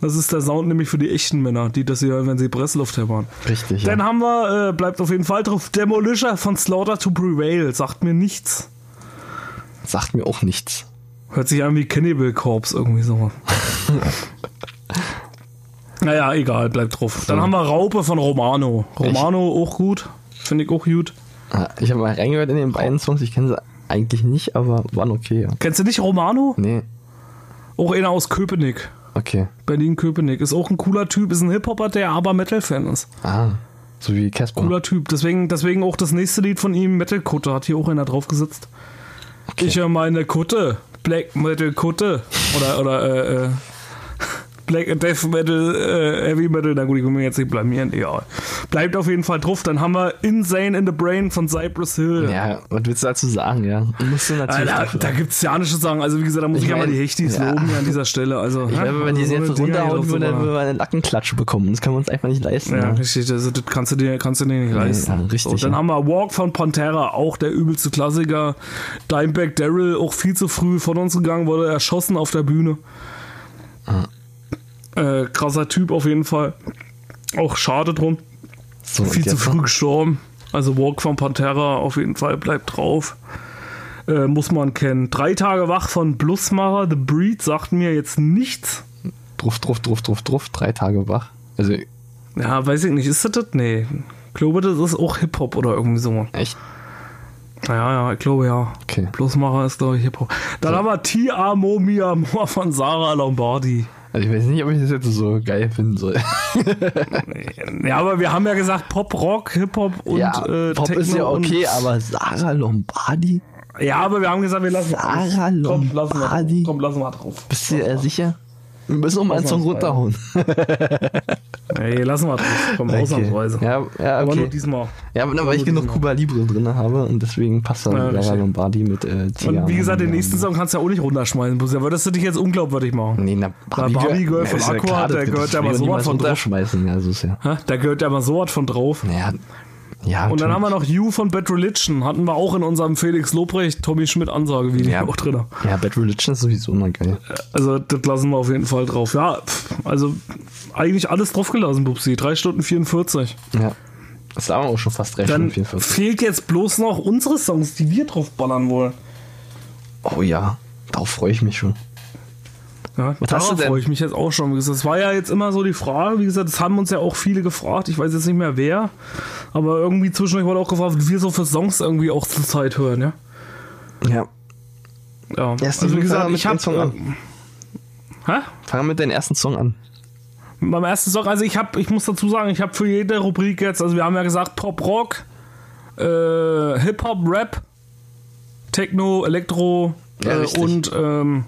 Das ist der Sound nämlich für die echten Männer, die das hier hören, wenn sie Pressluft hämmern. Richtig, ja. Dann haben wir, äh, bleibt auf jeden Fall drauf, Demolisher von Slaughter to Prevail. Sagt mir nichts. Sagt mir auch nichts. Hört sich an wie Cannibal Corpse irgendwie so. naja, egal, bleibt drauf. Dann haben wir Raupe von Romano. Romano auch gut. Finde ich auch gut. Ah, Ich habe mal reingehört in den beiden Songs. Ich kenne sie eigentlich nicht, aber waren okay. Ja. Kennst du nicht Romano? Nee, Auch einer aus Köpenick. okay. Berlin-Köpenick. Ist auch ein cooler Typ, ist ein Hip-Hopper, der aber Metal-Fan ist. Ah, so wie Casper. Cooler Typ. Deswegen, deswegen auch das nächste Lied von ihm, Metal-Kutte, hat hier auch einer drauf gesetzt. Okay. Ich höre meine Kutte. Black Metal Kutte. Oder, oder, äh, äh, Black Death Metal, äh, Heavy Metal, na gut, ich will mir jetzt nicht blamieren, egal. Bleibt auf jeden Fall drauf. Dann haben wir Insane in the Brain von Cypress Hill. Ja, was willst du dazu sagen, ja? Musst du natürlich. Alter, dafür- da gibt's ja nichts zu sagen. Also wie gesagt, da muss ich, Ich ja mal mein, die Hechtis ja. loben an dieser Stelle. Also, ich glaube, wenn wir Also die so jetzt eine Dinger hier runterhauen würden, dann würden wir eine Lackenklatsche bekommen. Das können wir uns einfach nicht leisten. Ja, Ja, richtig, also das kannst du dir, kannst du dir nicht leisten. ja, richtig, So, dann haben wir Walk von Pantera, auch der übelste Klassiker. Dimebag Daryl, auch viel zu früh von uns gegangen, wurde erschossen auf der Bühne. Ah. Äh, krasser Typ auf jeden Fall. Auch schade drum. so, viel zu früh gestorben. Also Walk von Pantera auf jeden Fall bleibt drauf. Äh, muss man kennen. Drei Tage wach von Bluesmacher. The Breed sagt mir jetzt nichts. Druff, druff, druff, druff, druff, drei Tage wach. Also, Ja, weiß ich nicht. Ist das das? Nee. Ich glaube, das ist auch Hip-Hop oder irgendwie so. echt? Ja, ja, ich glaube ja. Okay. Plusmacher ist, glaube ich, Hip-Hop. Dann haben wir Ti Amo Mi Amor von Sarah Lombardi. Also, ich weiß nicht, ob ich das jetzt so geil finden soll. Ja, aber wir haben ja gesagt Pop, Rock, Hip-Hop und ja, äh, Pop Techno ist ja okay, aber Sarah Lombardi? ja, aber wir haben gesagt, wir lassen Sarah Komm, lassen wir, Lombardi? komm, lassen wir drauf. Bist du dir sicher? Wir müssen mal einen Song runterhauen. Nee, lassen wir drauf. Komm, ausnahmsweise. Ja, ja, Aber nur okay. diesmal. Ja, aber weil ich genug diesmal. Cuba Libre drin habe und deswegen passt dann Ja, richtig. Lombardi mit äh, Tia Und wie gesagt, den nächsten Song kannst du ja auch nicht runterschmeißen. Da würdest du dich jetzt unglaubwürdig machen. Nee, na, Bei Barbie Girl von Aqua, das gehört ja mal so was von drauf. Also ja. Da gehört ja mal so was von drauf. Naja, ja. Und dann haben wir noch You von Bad Religion. Hatten wir auch in unserem Felix Lobrecht, Tommy Schmidt Ansagevideo Ja. auch drin. Ja, Bad Religion ist sowieso immer geil. Also, das lassen wir auf jeden Fall drauf. Ja, also eigentlich alles drauf gelassen, Bubsi. 3 Stunden 44. Ja. Das haben wir auch schon fast drei Dann Stunden 44. fehlt jetzt bloß noch unsere Songs, die wir drauf ballern wollen. Oh ja, darauf freue ich mich schon. Ja, Was darauf hast du denn? freue ich mich jetzt auch schon. Das war ja jetzt immer so die Frage. Wie gesagt, das haben uns ja auch viele gefragt. Ich weiß jetzt nicht mehr wer. Aber irgendwie zwischendurch wurde auch gefragt, wie wir so für Songs irgendwie auch zur Zeit hören, ja. Ja. Ja, Ja, Steven, wie gesagt, ich habe. Song an. Hä? Fang mit deinem ersten Song an. Beim ersten Song, also ich habe, ich muss dazu sagen, ich habe für jede Rubrik jetzt, also wir haben ja gesagt Pop Rock, äh, Hip Hop, Rap, Techno, Elektro Ja, äh, und ähm,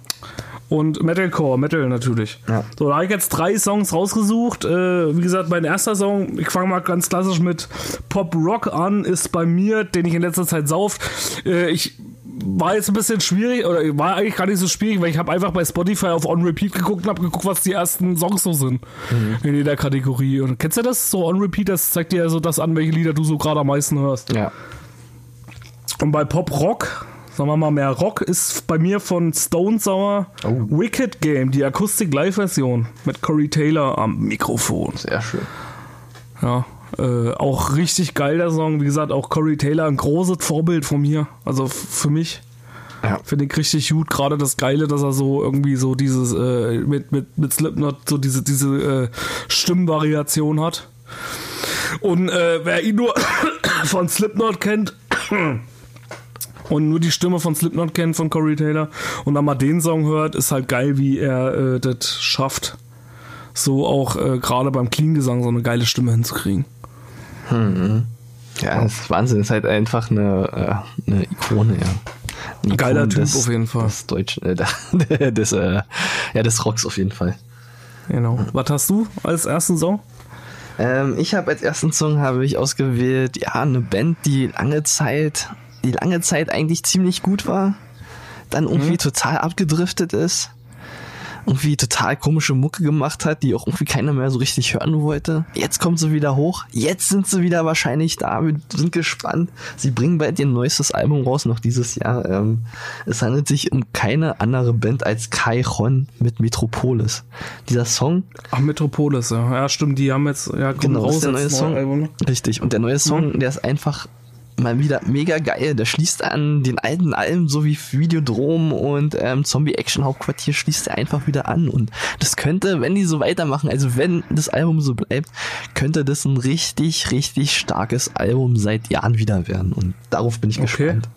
und Metalcore, Metal natürlich. Ja. So, da habe ich jetzt drei Songs rausgesucht. Äh, wie gesagt, mein erster Song, ich fange mal ganz klassisch mit Pop Rock an, ist bei mir, den ich in letzter Zeit sauf. Äh, ich war jetzt ein bisschen schwierig, oder war eigentlich gar nicht so schwierig, weil ich habe einfach bei Spotify auf On Repeat geguckt und habe geguckt, was die ersten Songs so sind in jeder Kategorie. Und kennst du das? So On Repeat, das zeigt dir ja so das an, welche Lieder du so gerade am meisten hörst. Ja. Und bei Pop Rock, sagen wir mal mehr Rock, ist bei mir von Stone Sour Oh. Wicked Game, die Akustik-Live-Version mit Corey Taylor am Mikrofon. Sehr schön. Ja, äh, auch richtig geil der Song. Wie gesagt, auch Corey Taylor ein großes Vorbild von mir. Also für mich. Ja. Finde ich richtig gut. Gerade das Geile, dass er so irgendwie so dieses äh, mit, mit, mit Slipknot so diese, diese äh, Stimmvariation hat. Und äh, wer ihn nur von Slipknot kennt und nur die Stimme von Slipknot kennt von Corey Taylor und dann mal den Song hört, ist halt geil, wie er äh, das schafft. so auch äh, gerade beim Clean-Gesang so eine geile Stimme hinzukriegen. Ja, das ist Wahnsinn. Das ist halt einfach eine, äh, eine Ikone, ja. Eine Geiler Ikone Typ auf jeden Fall. Des Deutschen, äh, des, äh, ja, des Rocks auf jeden Fall. Genau. Was hast du als ersten Song? Ähm, ich habe als ersten Song habe ich ausgewählt, ja, eine Band, die lange Zeit, die lange Zeit eigentlich ziemlich gut war, dann irgendwie total abgedriftet ist, irgendwie total komische Mucke gemacht hat, die auch irgendwie keiner mehr so richtig hören wollte. Jetzt kommt sie wieder hoch, jetzt sind sie wieder wahrscheinlich da, wir sind gespannt. Sie bringen bald ihr neuestes Album raus, noch dieses Jahr. Ähm, es handelt sich um keine andere Band als Kai Ron mit Metropolis. Dieser Song Ach, Metropolis, ja. Ja, stimmt, die haben jetzt, ja, kommen Genau, raus ist der neue Song. Album. Richtig. Und der neue Song, der ist einfach mal wieder mega geil. Der schließt an den alten Alben, so wie Videodrom und ähm, Zombie Action Hauptquartier, schließt er einfach wieder an. Und das könnte, wenn die so weitermachen, also wenn das Album so bleibt, könnte das ein richtig, richtig starkes Album seit Jahren wieder werden. Und darauf bin ich Okay. gespannt.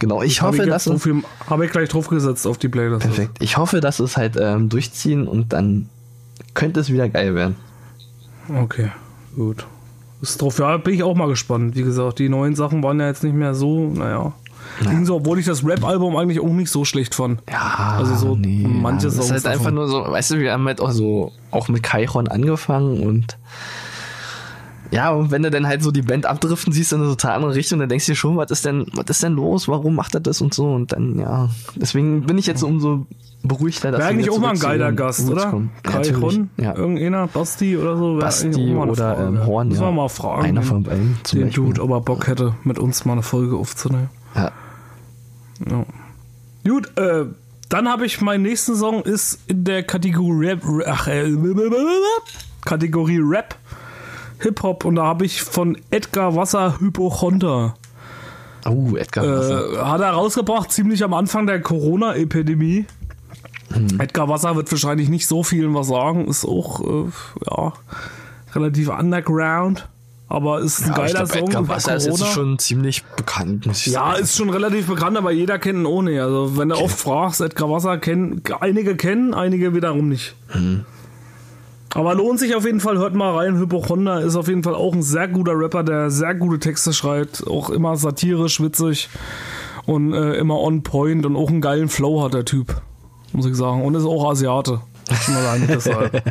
Genau, ich Hab hoffe, ich dass es, drauf, habe ich gleich draufgesetzt auf die Playlist. perfekt. Ich hoffe, dass es halt ähm, durchziehen und dann könnte es wieder geil werden. Okay, gut. Ist drauf, ja, bin ich auch mal gespannt. Wie gesagt, die neuen Sachen waren ja jetzt nicht mehr so, naja. Ging so, obwohl ich das Rap-Album eigentlich auch nicht so schlecht fand. Ja, Also so manche das ist Songs halt einfach davon. nur so, weißt du, wir haben halt auch so, auch mit Kairon angefangen und ja, und wenn du dann halt so die Band abdriften siehst in eine total andere Richtung, dann denkst du dir schon, was ist denn, was ist denn los? Warum macht er das und so? Und dann, ja, deswegen bin ich jetzt umso beruhigter, dass Wäre eigentlich auch mal ein geiler Gast, oder? Ja, Kai. Ron, Ja. irgendeiner, Basti oder so. Basti oder Frage. ähm, Horn, Müssen ja. wir mal fragen. Einer von beiden den Beispiel. Dude, ob er Bock hätte, mit uns mal eine Folge aufzunehmen. Ja. Ja. Gut, äh, dann habe ich meinen nächsten Song ist in der Kategorie Rap, ach, äh, Kategorie Rap, Hip Hop und da habe ich von Edgar Wasser Hypochonter. Oh, Edgar Wasser. Äh, hat er rausgebracht, ziemlich am Anfang der Corona-Epidemie. Hm. Edgar Wasser wird wahrscheinlich nicht so vielen was sagen, ist auch äh, ja, relativ underground, aber ist ein ich geiler glaub, Song. Edgar Wasser ist jetzt schon ziemlich bekannt, muss ich Ja, sagen. ist schon relativ bekannt, aber jeder kennt ihn ohne. Also wenn du oft fragst, Edgar Wasser kennen, einige kennen, einige wiederum nicht. Mhm. Aber lohnt sich auf jeden Fall, hört mal rein. Hypochonda ist auf jeden Fall auch ein sehr guter Rapper, der sehr gute Texte schreibt, auch immer satirisch, witzig und äh, immer on point und auch einen geilen Flow hat der Typ, muss ich sagen. Und ist auch Asiate. Schon mal sagen, deshalb.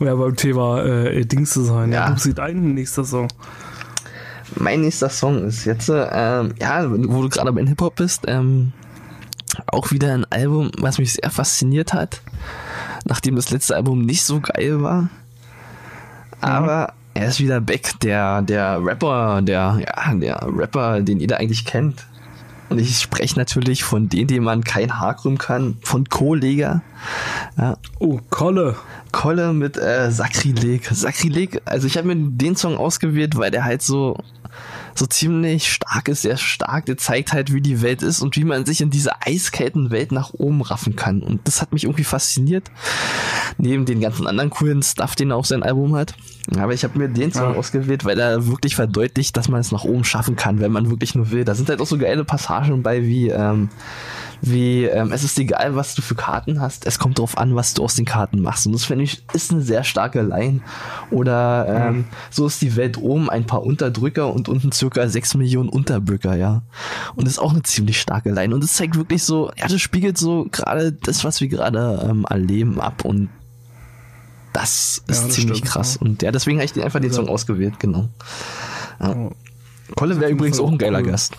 ja, beim Thema äh, Dings zu sein. Ja. Ja. Du sieht ein nächster Song. Mein nächster Song ist jetzt, ähm, ja, wo du gerade beim Hip-Hop bist, ähm, auch wieder ein Album, was mich sehr fasziniert hat, nachdem das letzte Album nicht so geil war. Aber er ist wieder back, der, der Rapper, der, ja, der Rapper, den jeder eigentlich kennt. Und ich spreche natürlich von denen, dem man kein Haar krümmen kann, von Kollega. Ja, Oh, Kolle. Kolle mit äh, Sakrileg. Sakrileg, also ich habe mir den Song ausgewählt, weil der halt so so ziemlich stark ist, sehr stark. Der zeigt halt, wie die Welt ist und wie man sich in dieser eiskalten Welt nach oben raffen kann. Und das hat mich irgendwie fasziniert. Neben den ganzen anderen coolen Stuff, den er auf sein Album hat. Aber ich habe mir den Song Ja. ausgewählt, weil er wirklich verdeutlicht, dass man es nach oben schaffen kann, wenn man wirklich nur will. Da sind halt auch so geile Passagen bei, wie ähm, wie ähm, es ist egal, was du für Karten hast, es kommt darauf an, was du aus den Karten machst. Und das finde ich ist eine sehr starke Line. Oder ähm, so ist die Welt oben, ein paar Unterdrücker und unten circa sechs Millionen Unterbücker, ja. Und das ist auch eine ziemlich starke Line. Und es zeigt wirklich so, ja, das spiegelt so gerade das, was wir gerade ähm, erleben, ab. Und das ist das ziemlich stimmt, krass. ja. Und ja, deswegen habe ich den einfach den Ja. Song ausgewählt, genau. Ja. Oh. Kolle wäre übrigens auch ein geiler cool. Gast.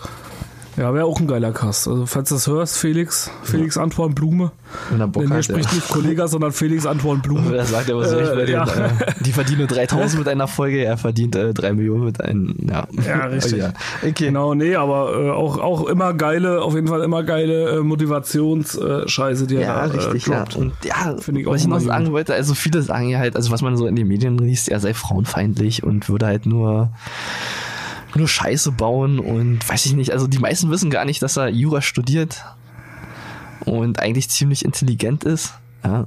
Ja, wäre auch ein geiler Cast. Also, falls du das hörst, Felix, Felix Antoine Blume. Wenn er Bock Denn hier hat, ja. spricht nicht Kollege, sondern Felix Antoine Blume. Er sagt aber so Äh, nicht bei den, ja. äh, die verdienen nur 3000 mit einer Folge, er verdient äh, 3 Millionen mit einem, ja. Ja, richtig. ja. Okay. Genau, nee, aber äh, auch, auch immer geile, auf jeden Fall immer geile äh, Motivationsscheiße, die er Ja, da richtig, äh, ja. droppt. Und ja, Finde ich auch was ich noch immer sagen gut. wollte, also viele sagen ja halt, also was man so in den Medien liest, er sei frauenfeindlich und würde halt nur nur Scheiße bauen und weiß ich nicht, also die meisten wissen gar nicht, dass er Jura studiert und eigentlich ziemlich intelligent ist, ja.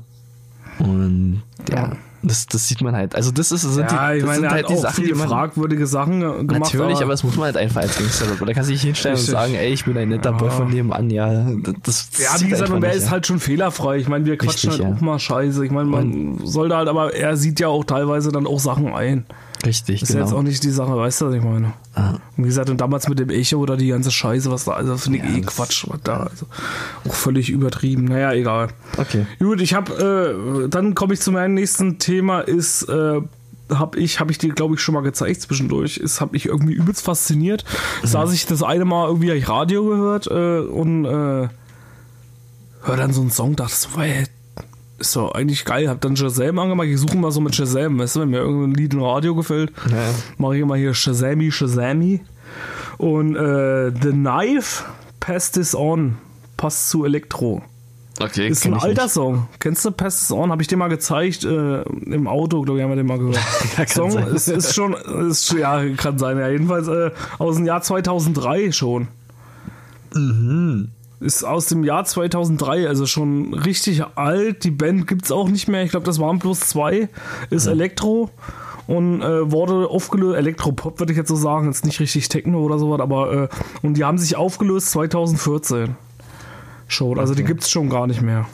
Und ja, Das, das sieht man halt. Also das ist, sind ja, die, ich das meine, sind halt die Sachen, die man... fragwürdige Sachen äh, gemacht. Natürlich, aber das muss man halt einfach als Gangster. Oder kannst du dich hinstellen Richtig. und sagen, ey, ich bin ein netter Boy von nebenan. Ja, das, das Ja, wie gesagt, und er nicht, ist ja. halt schon fehlerfrei. Ich meine, wir quatschen Richtig, halt ja. auch mal Scheiße. Ich meine, man sollte halt, aber er sieht ja auch teilweise dann auch Sachen ein. Richtig, Ist ja jetzt genau. auch nicht die Sache, weißt du, was ich meine? Ah. Und wie gesagt, und damals mit dem Echo oder die ganze Scheiße, was da, also finde ich Ja, eh das- Quatsch, was da, also auch völlig übertrieben. Naja, egal. Okay. Gut, ich habe, äh, dann komme ich zu meinem nächsten Thema, ist, äh, habe ich, habe ich dir, glaube ich, schon mal gezeigt zwischendurch. Es hat mich irgendwie übelst fasziniert. Mhm. Saß ich das eine Mal irgendwie ich Radio gehört äh, und äh, hör dann so einen Song, dachte so, ey, ist doch eigentlich geil. Hab dann Shazam angemacht. Ich suche mal so mit Shazam, weißt du, wenn mir irgendein Lied im Radio gefällt, Ja, mache ich immer hier Shazami, Shazami. Und äh, The Knife Pass This On passt zu Elektro. Okay, Ist ein alter nicht. Song. Kennst du Pass This On? Habe ich dir mal gezeigt äh, im Auto, glaube ich, haben wir den mal gehört. Song ist, ist schon, ist, ja, kann sein, ja. Jedenfalls äh, aus dem Jahr 2003 schon. Mhm. Ist aus dem Jahr 2003, also schon richtig alt. Die Band gibt's auch nicht mehr. Ich glaube, das waren bloß zwei. Ist Elektro und äh, wurde aufgelöst. Elektropop würde ich jetzt so sagen. Ist nicht richtig Techno oder sowas, aber äh, und die haben sich aufgelöst 2014 schon. Also die gibt's schon gar nicht mehr.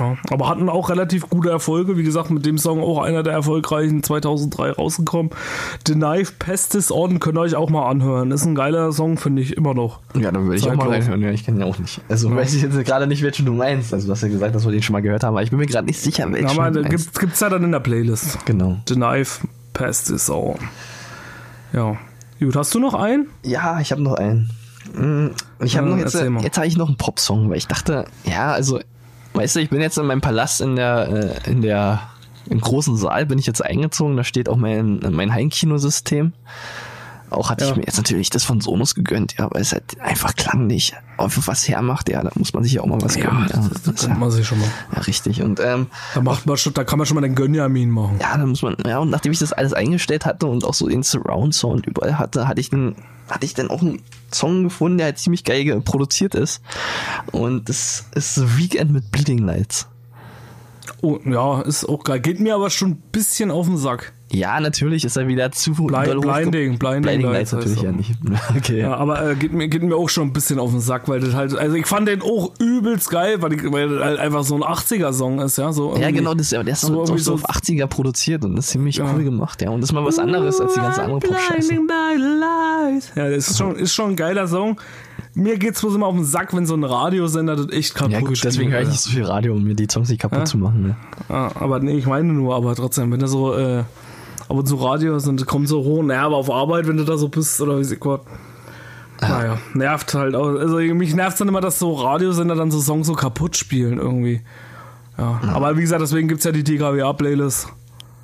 Ja, aber hatten auch relativ gute Erfolge. Wie gesagt, mit dem Song auch einer der erfolgreichen 2003 rausgekommen. The Knife Pestis On könnt ihr euch auch mal anhören. Ist ein geiler Song, finde ich immer noch. Ja, dann würde ich auch mal reinhören. Ja, ich kenne ihn auch nicht. Also weiß ich jetzt gerade nicht, welchen du meinst. Also du hast ja gesagt, dass wir den schon mal gehört haben, aber ich bin mir gerade nicht sicher, welchen Ja, aber du meinst. gibt's, ja dann in der Playlist. Genau. The Knife Pestis On. Ja. Gut, hast du noch einen? Ja, ich habe noch einen. Mm, Ich habe Ja, noch jetzt, jetzt habe ich noch einen Popsong, weil ich dachte, ja, also, weißt du, ich bin jetzt in meinem Palast in der, äh, in der, im großen Saal bin ich jetzt eingezogen, da steht auch mein, mein Heimkinosystem. Auch hatte Ja. ich mir jetzt natürlich das von Sonos gegönnt, ja, weil es halt einfach klanglich einfach was hermacht, ja, da muss man sich ja auch mal was gönnen. Ja, das, das kennt man sich schon mal. ja, richtig. Und ähm, Da, macht man schon, da kann man schon mal den Gönjamin machen. ja, dann muss man, ja, und nachdem ich das alles eingestellt hatte und auch so den Surround Sound überall hatte, hatte ich dann, hatte ich dann auch einen Song gefunden, der halt ziemlich geil ge- produziert ist. Und das ist The Weekend mit Bleeding Lights. Oh, ja, ist auch geil. Geht mir aber schon ein bisschen auf den Sack. Ja, natürlich ist er wieder zu Blind- Blinding, Blinding Blinding Lights Lights natürlich heißt ja er. nicht. Okay. Ja, aber äh, geht, mir, geht mir auch schon ein bisschen auf den Sack, weil das halt, also ich fand den auch übelst geil, weil, ich, weil das halt einfach so ein 80er-Song ist, ja. So Ja, genau, das, der ist so so, so so- auf 80er produziert und das ist ziemlich Ja. cool gemacht, ja. Und das ist mal was anderes als die ganze andere lights. Ja, das ist schon, ist schon ein geiler Song. Mir geht's bloß immer auf den Sack, wenn so ein Radiosender das echt kaputt Ja, gut, deswegen höre ich nicht so viel Radio, um mir die Songs nicht kaputt zu machen. Ne? Ja, aber nee, ich meine nur, aber trotzdem, wenn du so, äh, aber so Radios und kommt so hoch, naja, aber auf Arbeit, wenn du da so bist, oder wie sie Gott. Naja, nervt halt auch. Also mich nervt dann immer, dass so Radiosender dann so Songs so kaputt spielen irgendwie. Ja. Aber wie gesagt, deswegen gibt's ja die TKWA-Playlist.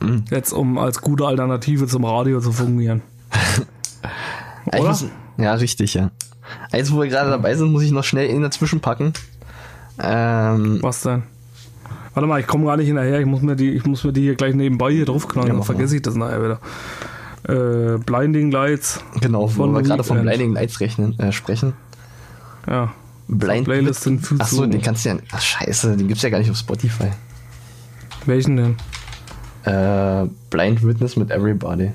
Mhm. Jetzt, um als gute Alternative zum Radio zu fungieren. Oder? muss- ja, richtig, ja. Jetzt, wo wir gerade dabei sind, muss ich noch schnell in dazwischen packen. Ähm, Was denn? Warte mal, ich komme gar nicht hinterher. Ich muss mir die, ich muss mir die hier gleich nebenbei hier draufknallen, Ja, dann vergesse ich das nachher wieder. Äh, Blinding Lights. genau, Von wo wir gerade von. Blinding Lights rechnen, äh, sprechen. Ja. Blind Playlist hinzufügen. Achso, den kannst du ja. Ach, scheiße, den gibt's ja gar nicht auf Spotify. Welchen denn? Äh, Blind Witness mit Everybody.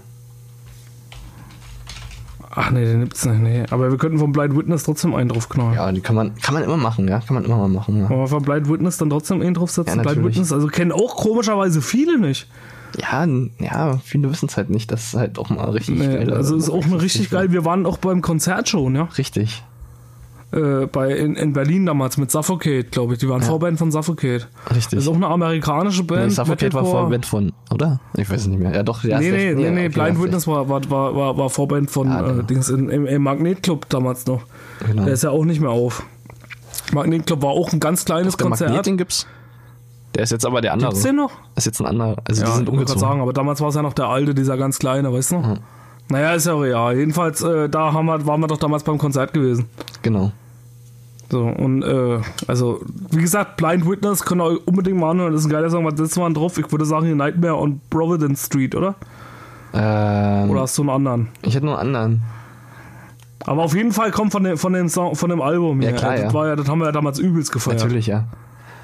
Ach nee, den gibt's nicht. Nee. Aber wir könnten vom Blind Witness trotzdem einen draufknallen. Ja, die kann man, kann man immer machen, ja. Kann man immer mal machen, ja. Wir vom Blind Witness dann trotzdem einen draufsetzen? Ja, Blind. Witness, also kennen auch komischerweise viele nicht. Ja, ja, viele wissen es halt nicht. Das ist halt auch mal richtig Nee, geil. also ist auch eine richtig geil. Wir waren auch beim Konzert schon, ja. Richtig. Äh, bei, in, in Berlin damals mit Suffocate, glaube ich. Die waren Vorband von Suffocate. Richtig. Das ist auch eine amerikanische Band. Nee, Suffocate war Metalcore. Vorband von, oder? Ich weiß es nicht mehr. Ja, doch, ja. Nee, nee, nee, nee, okay, Blind hast Witness war, war, war, war, war Vorband von Ja, äh, genau. Dings in, im, im Magnetclub damals noch. Genau. Der ist ja auch nicht mehr auf. Magnetclub war auch ein ganz kleines Der Konzert. Magnet, den gibt's. Der ist jetzt aber der andere. Gibt's den noch? Ist jetzt ein anderer. Also die Ja, sind ich wollte gerade umgezogen. sagen, aber damals war es ja noch der alte, dieser ganz kleine, weißt du? Naja, ist ja real. Jedenfalls, äh, da haben wir, waren wir doch damals beim Konzert gewesen. Genau. So, und äh, also, wie gesagt, Blind Witness könnt ihr euch unbedingt mal anhören. Das ist ein geiler Song, was ist mal drauf? Ich würde sagen, hier Nightmare on Providence Street, oder? Ähm, Oder hast du einen anderen? ich hätte noch einen anderen. Aber auf jeden Fall kommt von dem, von dem Song, von dem Album Ja, her. klar, das, ja. War ja, das haben wir ja damals übelst gefeiert. Natürlich, ja.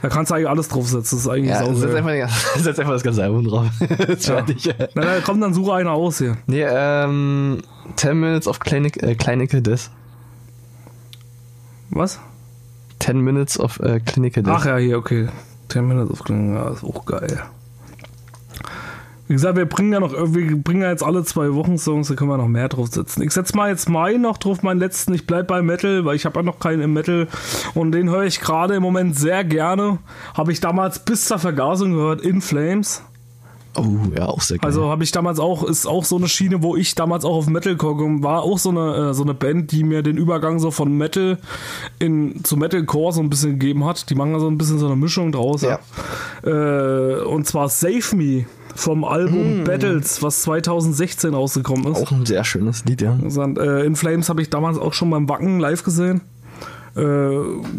Da kannst du eigentlich alles draufsetzen. Das ist eigentlich Ja, saugeil. setz einfach, setz einfach das ganze Album drauf. ist fertig. Na, na, komm, dann suche einer aus hier. Nee, ähm, 10 Minutes of Clinic, äh, Clinical Death. Was? 10 Minutes of äh, Clinical Death. Ach ja, hier, okay. 10 Minutes of Cleaning, ja, ist auch geil. Wie gesagt, wir bringen ja noch, wir bringen ja jetzt alle zwei Wochen Songs, da können wir noch mehr draufsetzen. Ich setze mal jetzt meinen noch drauf, meinen letzten. Ich bleib bei Metal, weil ich habe ja noch keinen im Metal. Und den höre ich gerade im Moment sehr gerne. Habe ich damals bis zur Vergasung gehört, In Flames. Oh, ja, auch sehr geil. Also habe ich damals auch, ist auch so eine Schiene, wo ich damals auch auf Metalcore gekommen war, auch so eine, äh, so eine Band, die mir den Übergang so von Metal in, zu Metalcore so ein bisschen gegeben hat. Die machen da so ein bisschen so eine Mischung draus. Ja. Äh, und zwar Save Me vom Album Battles, was 2016 rausgekommen ist. auch ein sehr schönes Lied, ja. Äh, In Flames habe ich damals auch schon beim Wacken live gesehen. Äh,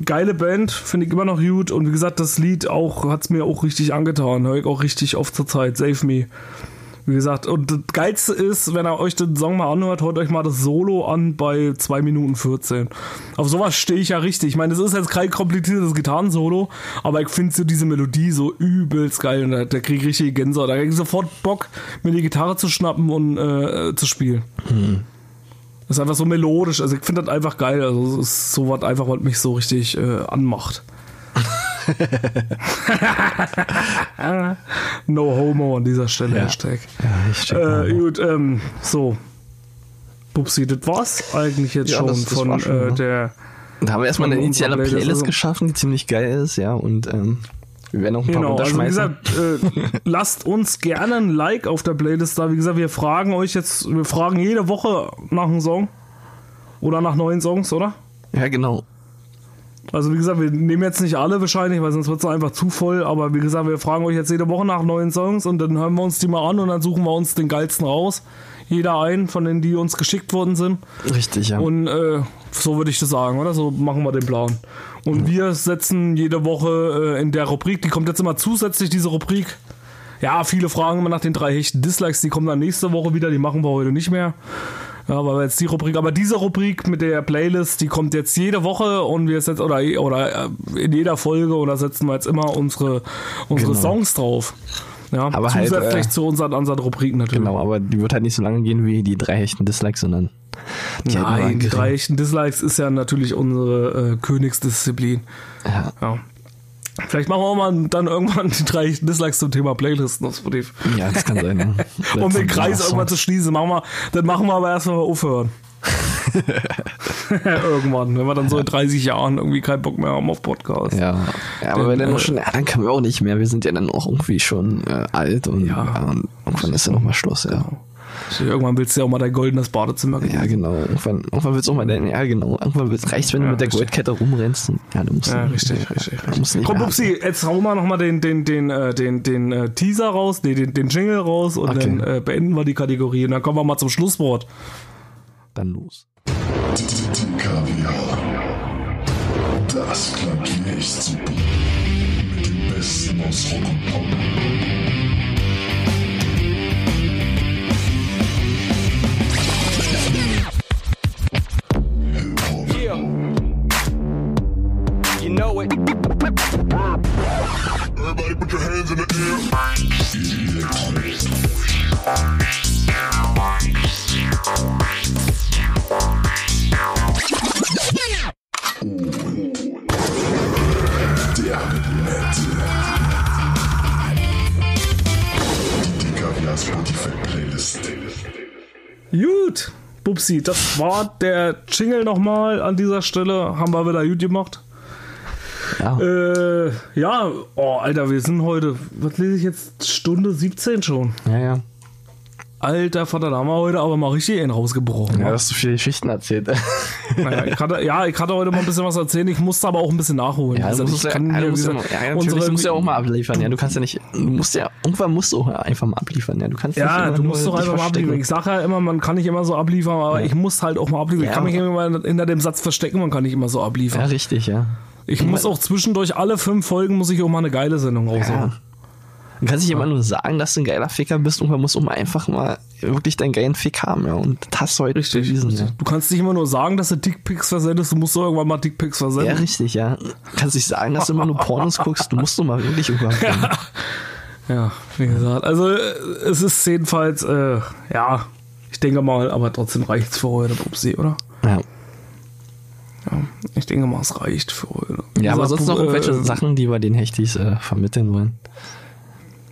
geile Band, finde ich immer noch gut. Und wie gesagt, das Lied auch hat es mir auch richtig angetan. Höre ich auch richtig oft zur Zeit. Save Me. Wie gesagt, und das Geilste ist, wenn ihr euch den Song mal anhört, hört euch mal das Solo an bei 2 Minuten 14. Auf sowas stehe ich ja richtig. Ich meine, es ist jetzt kein kompliziertes Gitarrensolo, aber ich finde so diese Melodie so übelst geil. Und da, da kriege ich richtig Gänsehaut. Da kriege ich sofort Bock, mir die Gitarre zu schnappen und äh, zu spielen. Das ist einfach so melodisch. Also ich finde das einfach geil. Also es ist so was einfach, was mich so richtig äh, anmacht. no homo an dieser Stelle, Ja. Hashtag. Ja, Äh, gut, ähm, so. Pupsi, das war's eigentlich jetzt Ja, schon das- das von schon, äh, ne? der. Da haben wir erstmal eine initiale Playlist, Playlist, also- geschaffen, die ziemlich geil ist, ja. Und ähm, wir werden auch ein paar Genau, also wie gesagt, äh, lasst uns gerne ein Like auf der Playlist da. Wie gesagt, wir fragen euch jetzt, wir fragen jede Woche nach einem Song. Oder nach neuen Songs, oder? ja, genau. Also wie gesagt, wir nehmen jetzt nicht alle wahrscheinlich, weil sonst wird es einfach zu voll. Aber wie gesagt, wir fragen euch jetzt jede Woche nach neuen Songs und dann hören wir uns die mal an und dann suchen wir uns den geilsten raus. Jeder ein von denen, die uns geschickt worden sind. Richtig, ja. Und äh, so würde ich das sagen, oder? So machen wir den Plan. Und wir setzen jede Woche äh, in der Rubrik, die kommt jetzt immer zusätzlich, diese Rubrik. Ja, viele fragen immer nach den drei hechten Dislikes, die kommen dann nächste Woche wieder, die machen wir heute nicht mehr. Ja, weil wir jetzt die Rubrik, aber diese Rubrik mit der Playlist, die kommt jetzt jede Woche und wir setzen, oder, oder äh, in jeder Folge oder setzen wir jetzt immer unsere, unsere Genau. Songs drauf. Ja, Aber halt, zusätzlich äh, zu unseren, unseren Rubriken natürlich. genau, aber die wird halt nicht so lange gehen wie die drei hechten Dislikes, sondern die halt Nein, die drei echten Dislikes ist ja natürlich unsere äh, Königsdisziplin. Ja. Ja. Vielleicht machen wir auch mal dann irgendwann die drei Dislikes zum Thema Playlisten auf Spotify. ja, das kann sein. Ja. Um den Kreis irgendwann zu schließen. Machen wir, dann machen wir aber erstmal aufhören. irgendwann, wenn wir dann so in 30 Jahren irgendwie keinen Bock mehr haben auf Podcast. Ja, ja aber wenn dann äh, noch schon, ja, dann können wir auch nicht mehr. Wir sind ja dann auch irgendwie schon äh, alt und, Ja. ja. und irgendwann ist ja noch mal Schluss, ja. Irgendwann willst du ja auch mal dein goldenes Badezimmer Ja, genau. Irgendwann, irgendwann wird's auch mal dein, ja, genau. Irgendwann wird's, reicht's, wenn Ja, du mit der richtig. Goldkette rumrennst. Ja, du musst Ja, dann- richtig, ja, richtig, du musst nicht Komm, Pupsi, jetzt hauen wir nochmal den, den, den, äh, den, den äh, Teaser raus, nee, den, den Jingle raus und Okay. dann äh, beenden wir die Kategorie. Und dann kommen wir mal zum Schlusswort. Dann los. Das Klavier ist super. Mit dem Besten aus Rock und Pop. Hip-Hop. You know it. Everybody put your hands in the air. Der Nette. Die Kaviar Spotify Playlist. Gut, Bubsi, das war der Jingle nochmal an dieser Stelle. Haben wir wieder gut gemacht. Ja, Äh, ja, oh, Alter, wir sind heute, was lese ich jetzt? Stunde 17 schon. ja, ja. Alter Vater, da haben wir heute aber mal richtig einen rausgebrochen. Ja, du hast so viele Geschichten erzählt. naja, ich hatte, ja, ich hatte heute mal ein bisschen was erzählen. Ich musste aber auch ein bisschen nachholen. Ja, du musst ich ja, ja, du musst ja, ja, natürlich, unsere- du musst ja auch mal abliefern. Ja, du kannst ja nicht, du musst ja, irgendwann musst du auch einfach mal abliefern. Ja, du kannst nicht Ja, immer du musst doch einfach mal abliefern. Ich sage ja immer, man kann nicht immer so abliefern, aber ich muss halt auch mal abliefern. ich kann mich immer hinter dem Satz verstecken, man kann nicht immer so abliefern. Ja, richtig, ja. ich muss auch zwischendurch alle fünf Folgen muss ich auch mal eine geile Sendung raushauen. Du kannst nicht immer nur sagen, dass du ein geiler Ficker bist und man muss um einfach mal wirklich deinen geilen Fick haben, ja. Und das hast du heute bewiesen, ja. Du kannst nicht immer nur sagen, dass du Dickpics versendest, du musst doch irgendwann mal Dickpics Ja, versenden. richtig, ja. Du kannst nicht sagen, dass du immer nur Pornos guckst, du musst doch mal wirklich irgendwann. Ja. Ja, wie gesagt. Also äh, es ist jedenfalls, äh, ja, ich denke mal, aber trotzdem reicht's für heute, Upsi, oder? ja. Ja, ich denke mal, es reicht für heute. Ja, aber sonst noch irgendwelche äh, Sachen, die wir den Hechtis äh, vermitteln wollen.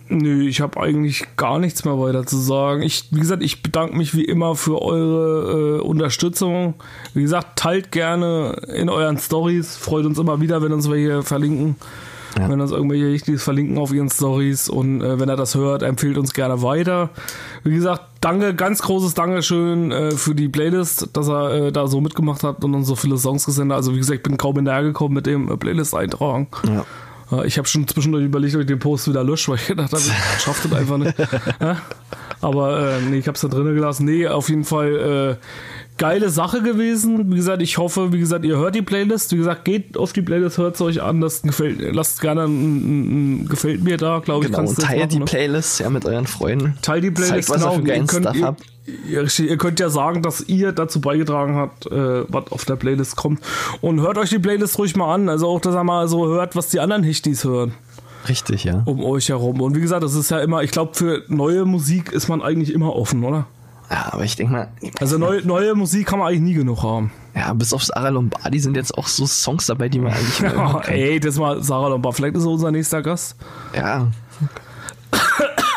Nö, ich habe eigentlich gar nichts mehr weiter zu sagen. Ich, wie gesagt, ich bedanke mich wie immer für eure äh, Unterstützung. Wie gesagt, teilt gerne in euren Stories. Freut uns immer wieder, wenn uns welche verlinken. Ja. Wenn uns irgendwelche Richtiges verlinken auf ihren Stories. Und äh, wenn er das hört, empfiehlt uns gerne weiter. Wie gesagt, danke, ganz großes Dankeschön äh, für die Playlist, dass er äh, da so mitgemacht hat und uns so viele Songs gesendet hat. Also wie gesagt, ich bin kaum hinterhergekommen mit dem äh, Playlist-Eintragen. Ja. Ja, Ich habe schon zwischendurch überlegt, ob ich den Post wieder lösche, weil ich gedacht habe, ich schaff das einfach nicht. Aber äh, nee, ich habe es da drinnen gelassen. Nee, auf jeden Fall äh, geile Sache gewesen. Wie gesagt, ich hoffe, wie gesagt, ihr hört die Playlist. Wie gesagt, geht auf die Playlist, hört es euch an. Das gefällt, lasst gerne ein, ein, ein gefällt mir da, glaube ich. Genau, teilt die machen, ne? Playlist ja mit euren Freunden. Teilt die Playlist, Zeigt, was ihr könnt, ihr, ihr könnt ja sagen, dass ihr dazu beigetragen habt, äh, was auf der Playlist kommt. Und hört euch die Playlist ruhig mal an. Also auch, dass ihr mal so hört, was die anderen Hichtis hören Richtig, ja. um euch herum. Und wie gesagt, das ist ja immer, ich glaube, für neue Musik ist man eigentlich immer offen, oder? Ja, aber ich denke mal, Also neue, neue Musik kann man eigentlich nie genug haben. ja, bis auf Sarah Lombardi sind jetzt auch so Songs dabei, die man eigentlich Ja, ey, das mal Sarah Lombard. Vielleicht ist er unser nächster Gast. Ja.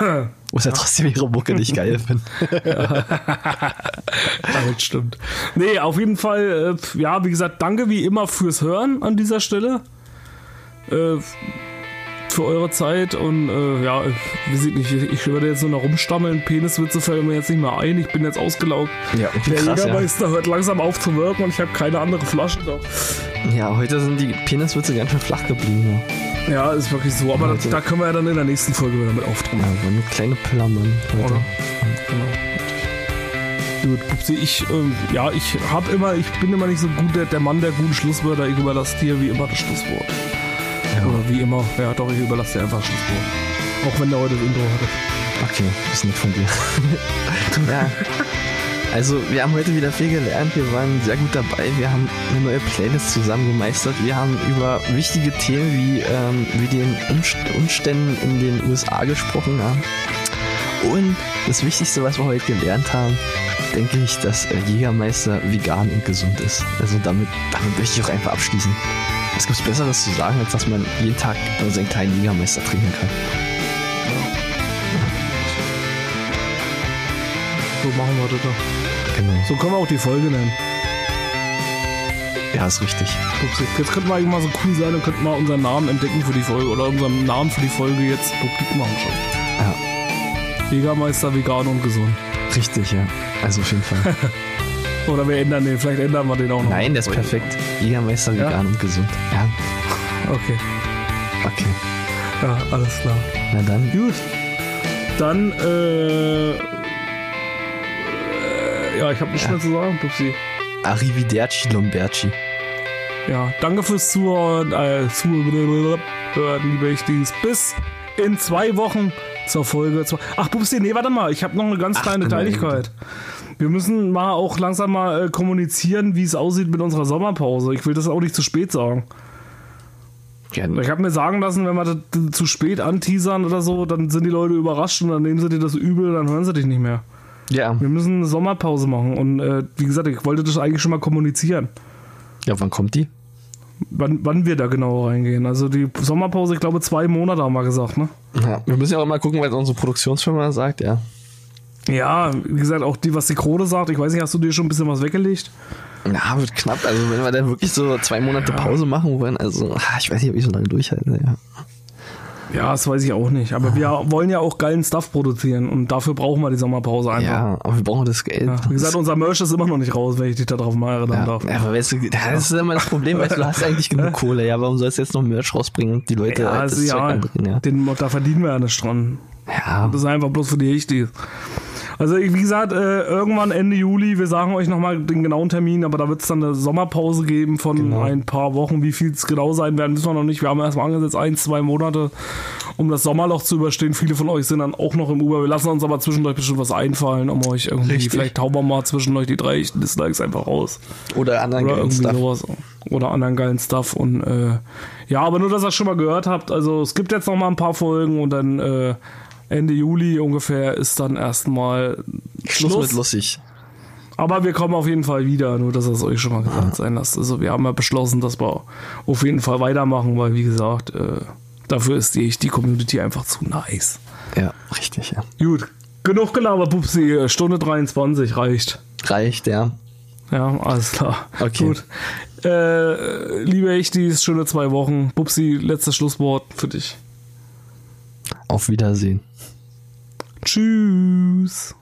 Muss ja trotzdem ihre Mucke nicht geil finden. Damit stimmt. Nee, auf jeden Fall, äh, ja, wie gesagt, danke wie immer fürs Hören an dieser Stelle. Äh, für eure Zeit und äh, ja, ich weiß nicht, ich, ich würde jetzt nur noch rumstammeln. Peniswitze fallen mir jetzt nicht mehr ein. Ich bin jetzt ausgelaugt. Ja, Der krass, ja. Jägermeister hört langsam auf zu wirken und ich habe keine andere Flasche da. Ja, heute sind die Peniswitze ganz schön flach geblieben. Ja, ist wirklich so. Aber das, da können wir ja dann in der nächsten Folge wieder mit Ja, auftreten. ja nur kleine Pillermann. heute. Oder? Genau. Gut, Pupsi, ich, ähm, ja, ich hab immer, ich bin immer nicht so gut der, der Mann der guten Schlusswörter. Ich überlasse dir wie immer das Schlusswort. Ja. Oder wie immer. Ja, doch, ich überlasse dir einfach Schlusswort. Auch wenn der heute das Intro hatte. Okay, das ist nicht von dir. ja. Also, wir haben heute wieder viel gelernt. Wir waren sehr gut dabei. Wir haben eine neue Playlist zusammen gemeistert. Wir haben über wichtige Themen wie, ähm, wie den Umst- Umständen in den USA gesprochen. Ja. Und das Wichtigste, was wir heute gelernt haben, denke ich, dass Jägermeister vegan und gesund ist. Also damit, damit möchte ich auch einfach abschließen. Was gibt's Besseres zu sagen, als dass man jeden Tag seinen kleinen Jägermeister trinken kann? So machen wir das doch. Genau. So können wir auch die Folge nennen. Ja, ist richtig. Jetzt könnten wir eigentlich mal so cool sein und könnten mal unseren Namen entdecken für die Folge. Oder unseren Namen für die Folge jetzt publik machen schon. Jägermeister, vegan und gesund. Richtig, ja. Also auf jeden Fall. Oder wir ändern den, vielleicht ändern wir den auch noch. Nein, der ist perfekt. Jägermeister Ja? vegan und gesund. Ja, Okay. okay. Ja, alles klar. Na dann. Gut. Dann, äh, äh ja, ich habe nichts Ja. mehr zu sagen, Pupsi. Arrivederci Lomberci. Ja, danke fürs Zuhören, äh, Zuhören, liebe Ichtis. Bis in zwei Wochen zur Folge. zwei- Ach, Pupsi, nee, warte mal, ich habe noch eine ganz Ach, kleine Kleinigkeit. Wir müssen mal auch langsam mal äh, kommunizieren, wie es aussieht mit unserer Sommerpause. Ich will das auch nicht zu spät sagen. Gerne. Ich habe mir sagen lassen, wenn wir das zu spät anteasern oder so, dann sind die Leute überrascht und dann nehmen sie dir das übel dann hören sie dich nicht mehr. Ja. Wir müssen eine Sommerpause machen und äh, wie gesagt, ich wollte das eigentlich schon mal kommunizieren, Ja, wann kommt die? Wann, wann wir da genau reingehen. Also die Sommerpause, ich glaube zwei Monate haben wir gesagt, ne? Ja, wir müssen ja auch mal gucken, was unsere Produktionsfirma sagt, ja. Ja, wie gesagt, auch die, was die Krone sagt, ich weiß nicht, hast du dir schon ein bisschen was weggelegt? Ja, wird knapp. Also wenn wir dann wirklich so zwei Monate Pause machen wollen, also ich weiß nicht, ob ich so lange durchhalte. Ja. Ja, das weiß ich auch nicht. Aber wir wollen ja auch geilen Stuff produzieren und dafür brauchen wir die Sommerpause einfach. ja, aber wir brauchen das Geld. Ja, wie gesagt, unser Merch ist immer noch nicht raus, wenn ich dich da drauf mal erinnern ja, darf. ja, aber weißt du, das ist immer das Problem, weißt du, du hast eigentlich genug Kohle, ja, warum sollst du jetzt noch Merch rausbringen und die Leute Ja, halt also ja, anbringen, ja. den, da verdienen wir ja nicht dran. Ja, Das ist einfach bloß für die Hichtis. Also wie gesagt, äh, irgendwann Ende Juli, wir sagen euch nochmal den genauen Termin, aber da wird es dann eine Sommerpause geben von Genau. ein paar Wochen. Wie viel es genau sein werden, wissen wir noch nicht. Wir haben erstmal angesetzt, ein, zwei Monate, um das Sommerloch zu überstehen. Viele von euch sind dann auch noch im Uber. Wir lassen uns aber zwischendurch bestimmt was einfallen, um euch irgendwie, Richtig. vielleicht hauen wir mal zwischendurch die drei Dislikes einfach raus. Oder anderen Oder geilen irgendwie Stuff. sowas. Oder anderen geilen Stuff. Und äh, ja, aber nur, dass ihr es schon mal gehört habt. Also es gibt jetzt noch mal ein paar Folgen und dann äh, Ende Juli ungefähr ist dann erstmal Schluss, Schluss. mit lustig. Aber wir kommen auf jeden Fall wieder, nur dass es euch schon mal gesagt sein lasst. Also wir haben ja beschlossen, dass wir auf jeden Fall weitermachen, weil wie gesagt, äh, dafür ist die, die Community einfach zu nice. Ja, richtig, ja. Gut, genug gelabert, Pupsi. Stunde 23 reicht. Reicht, ja. Ja, alles klar. Okay. Gut. Äh, liebe Echtis, schöne zwei Wochen. Pupsi, letztes Schlusswort für dich. Auf Wiedersehen. Tschüss.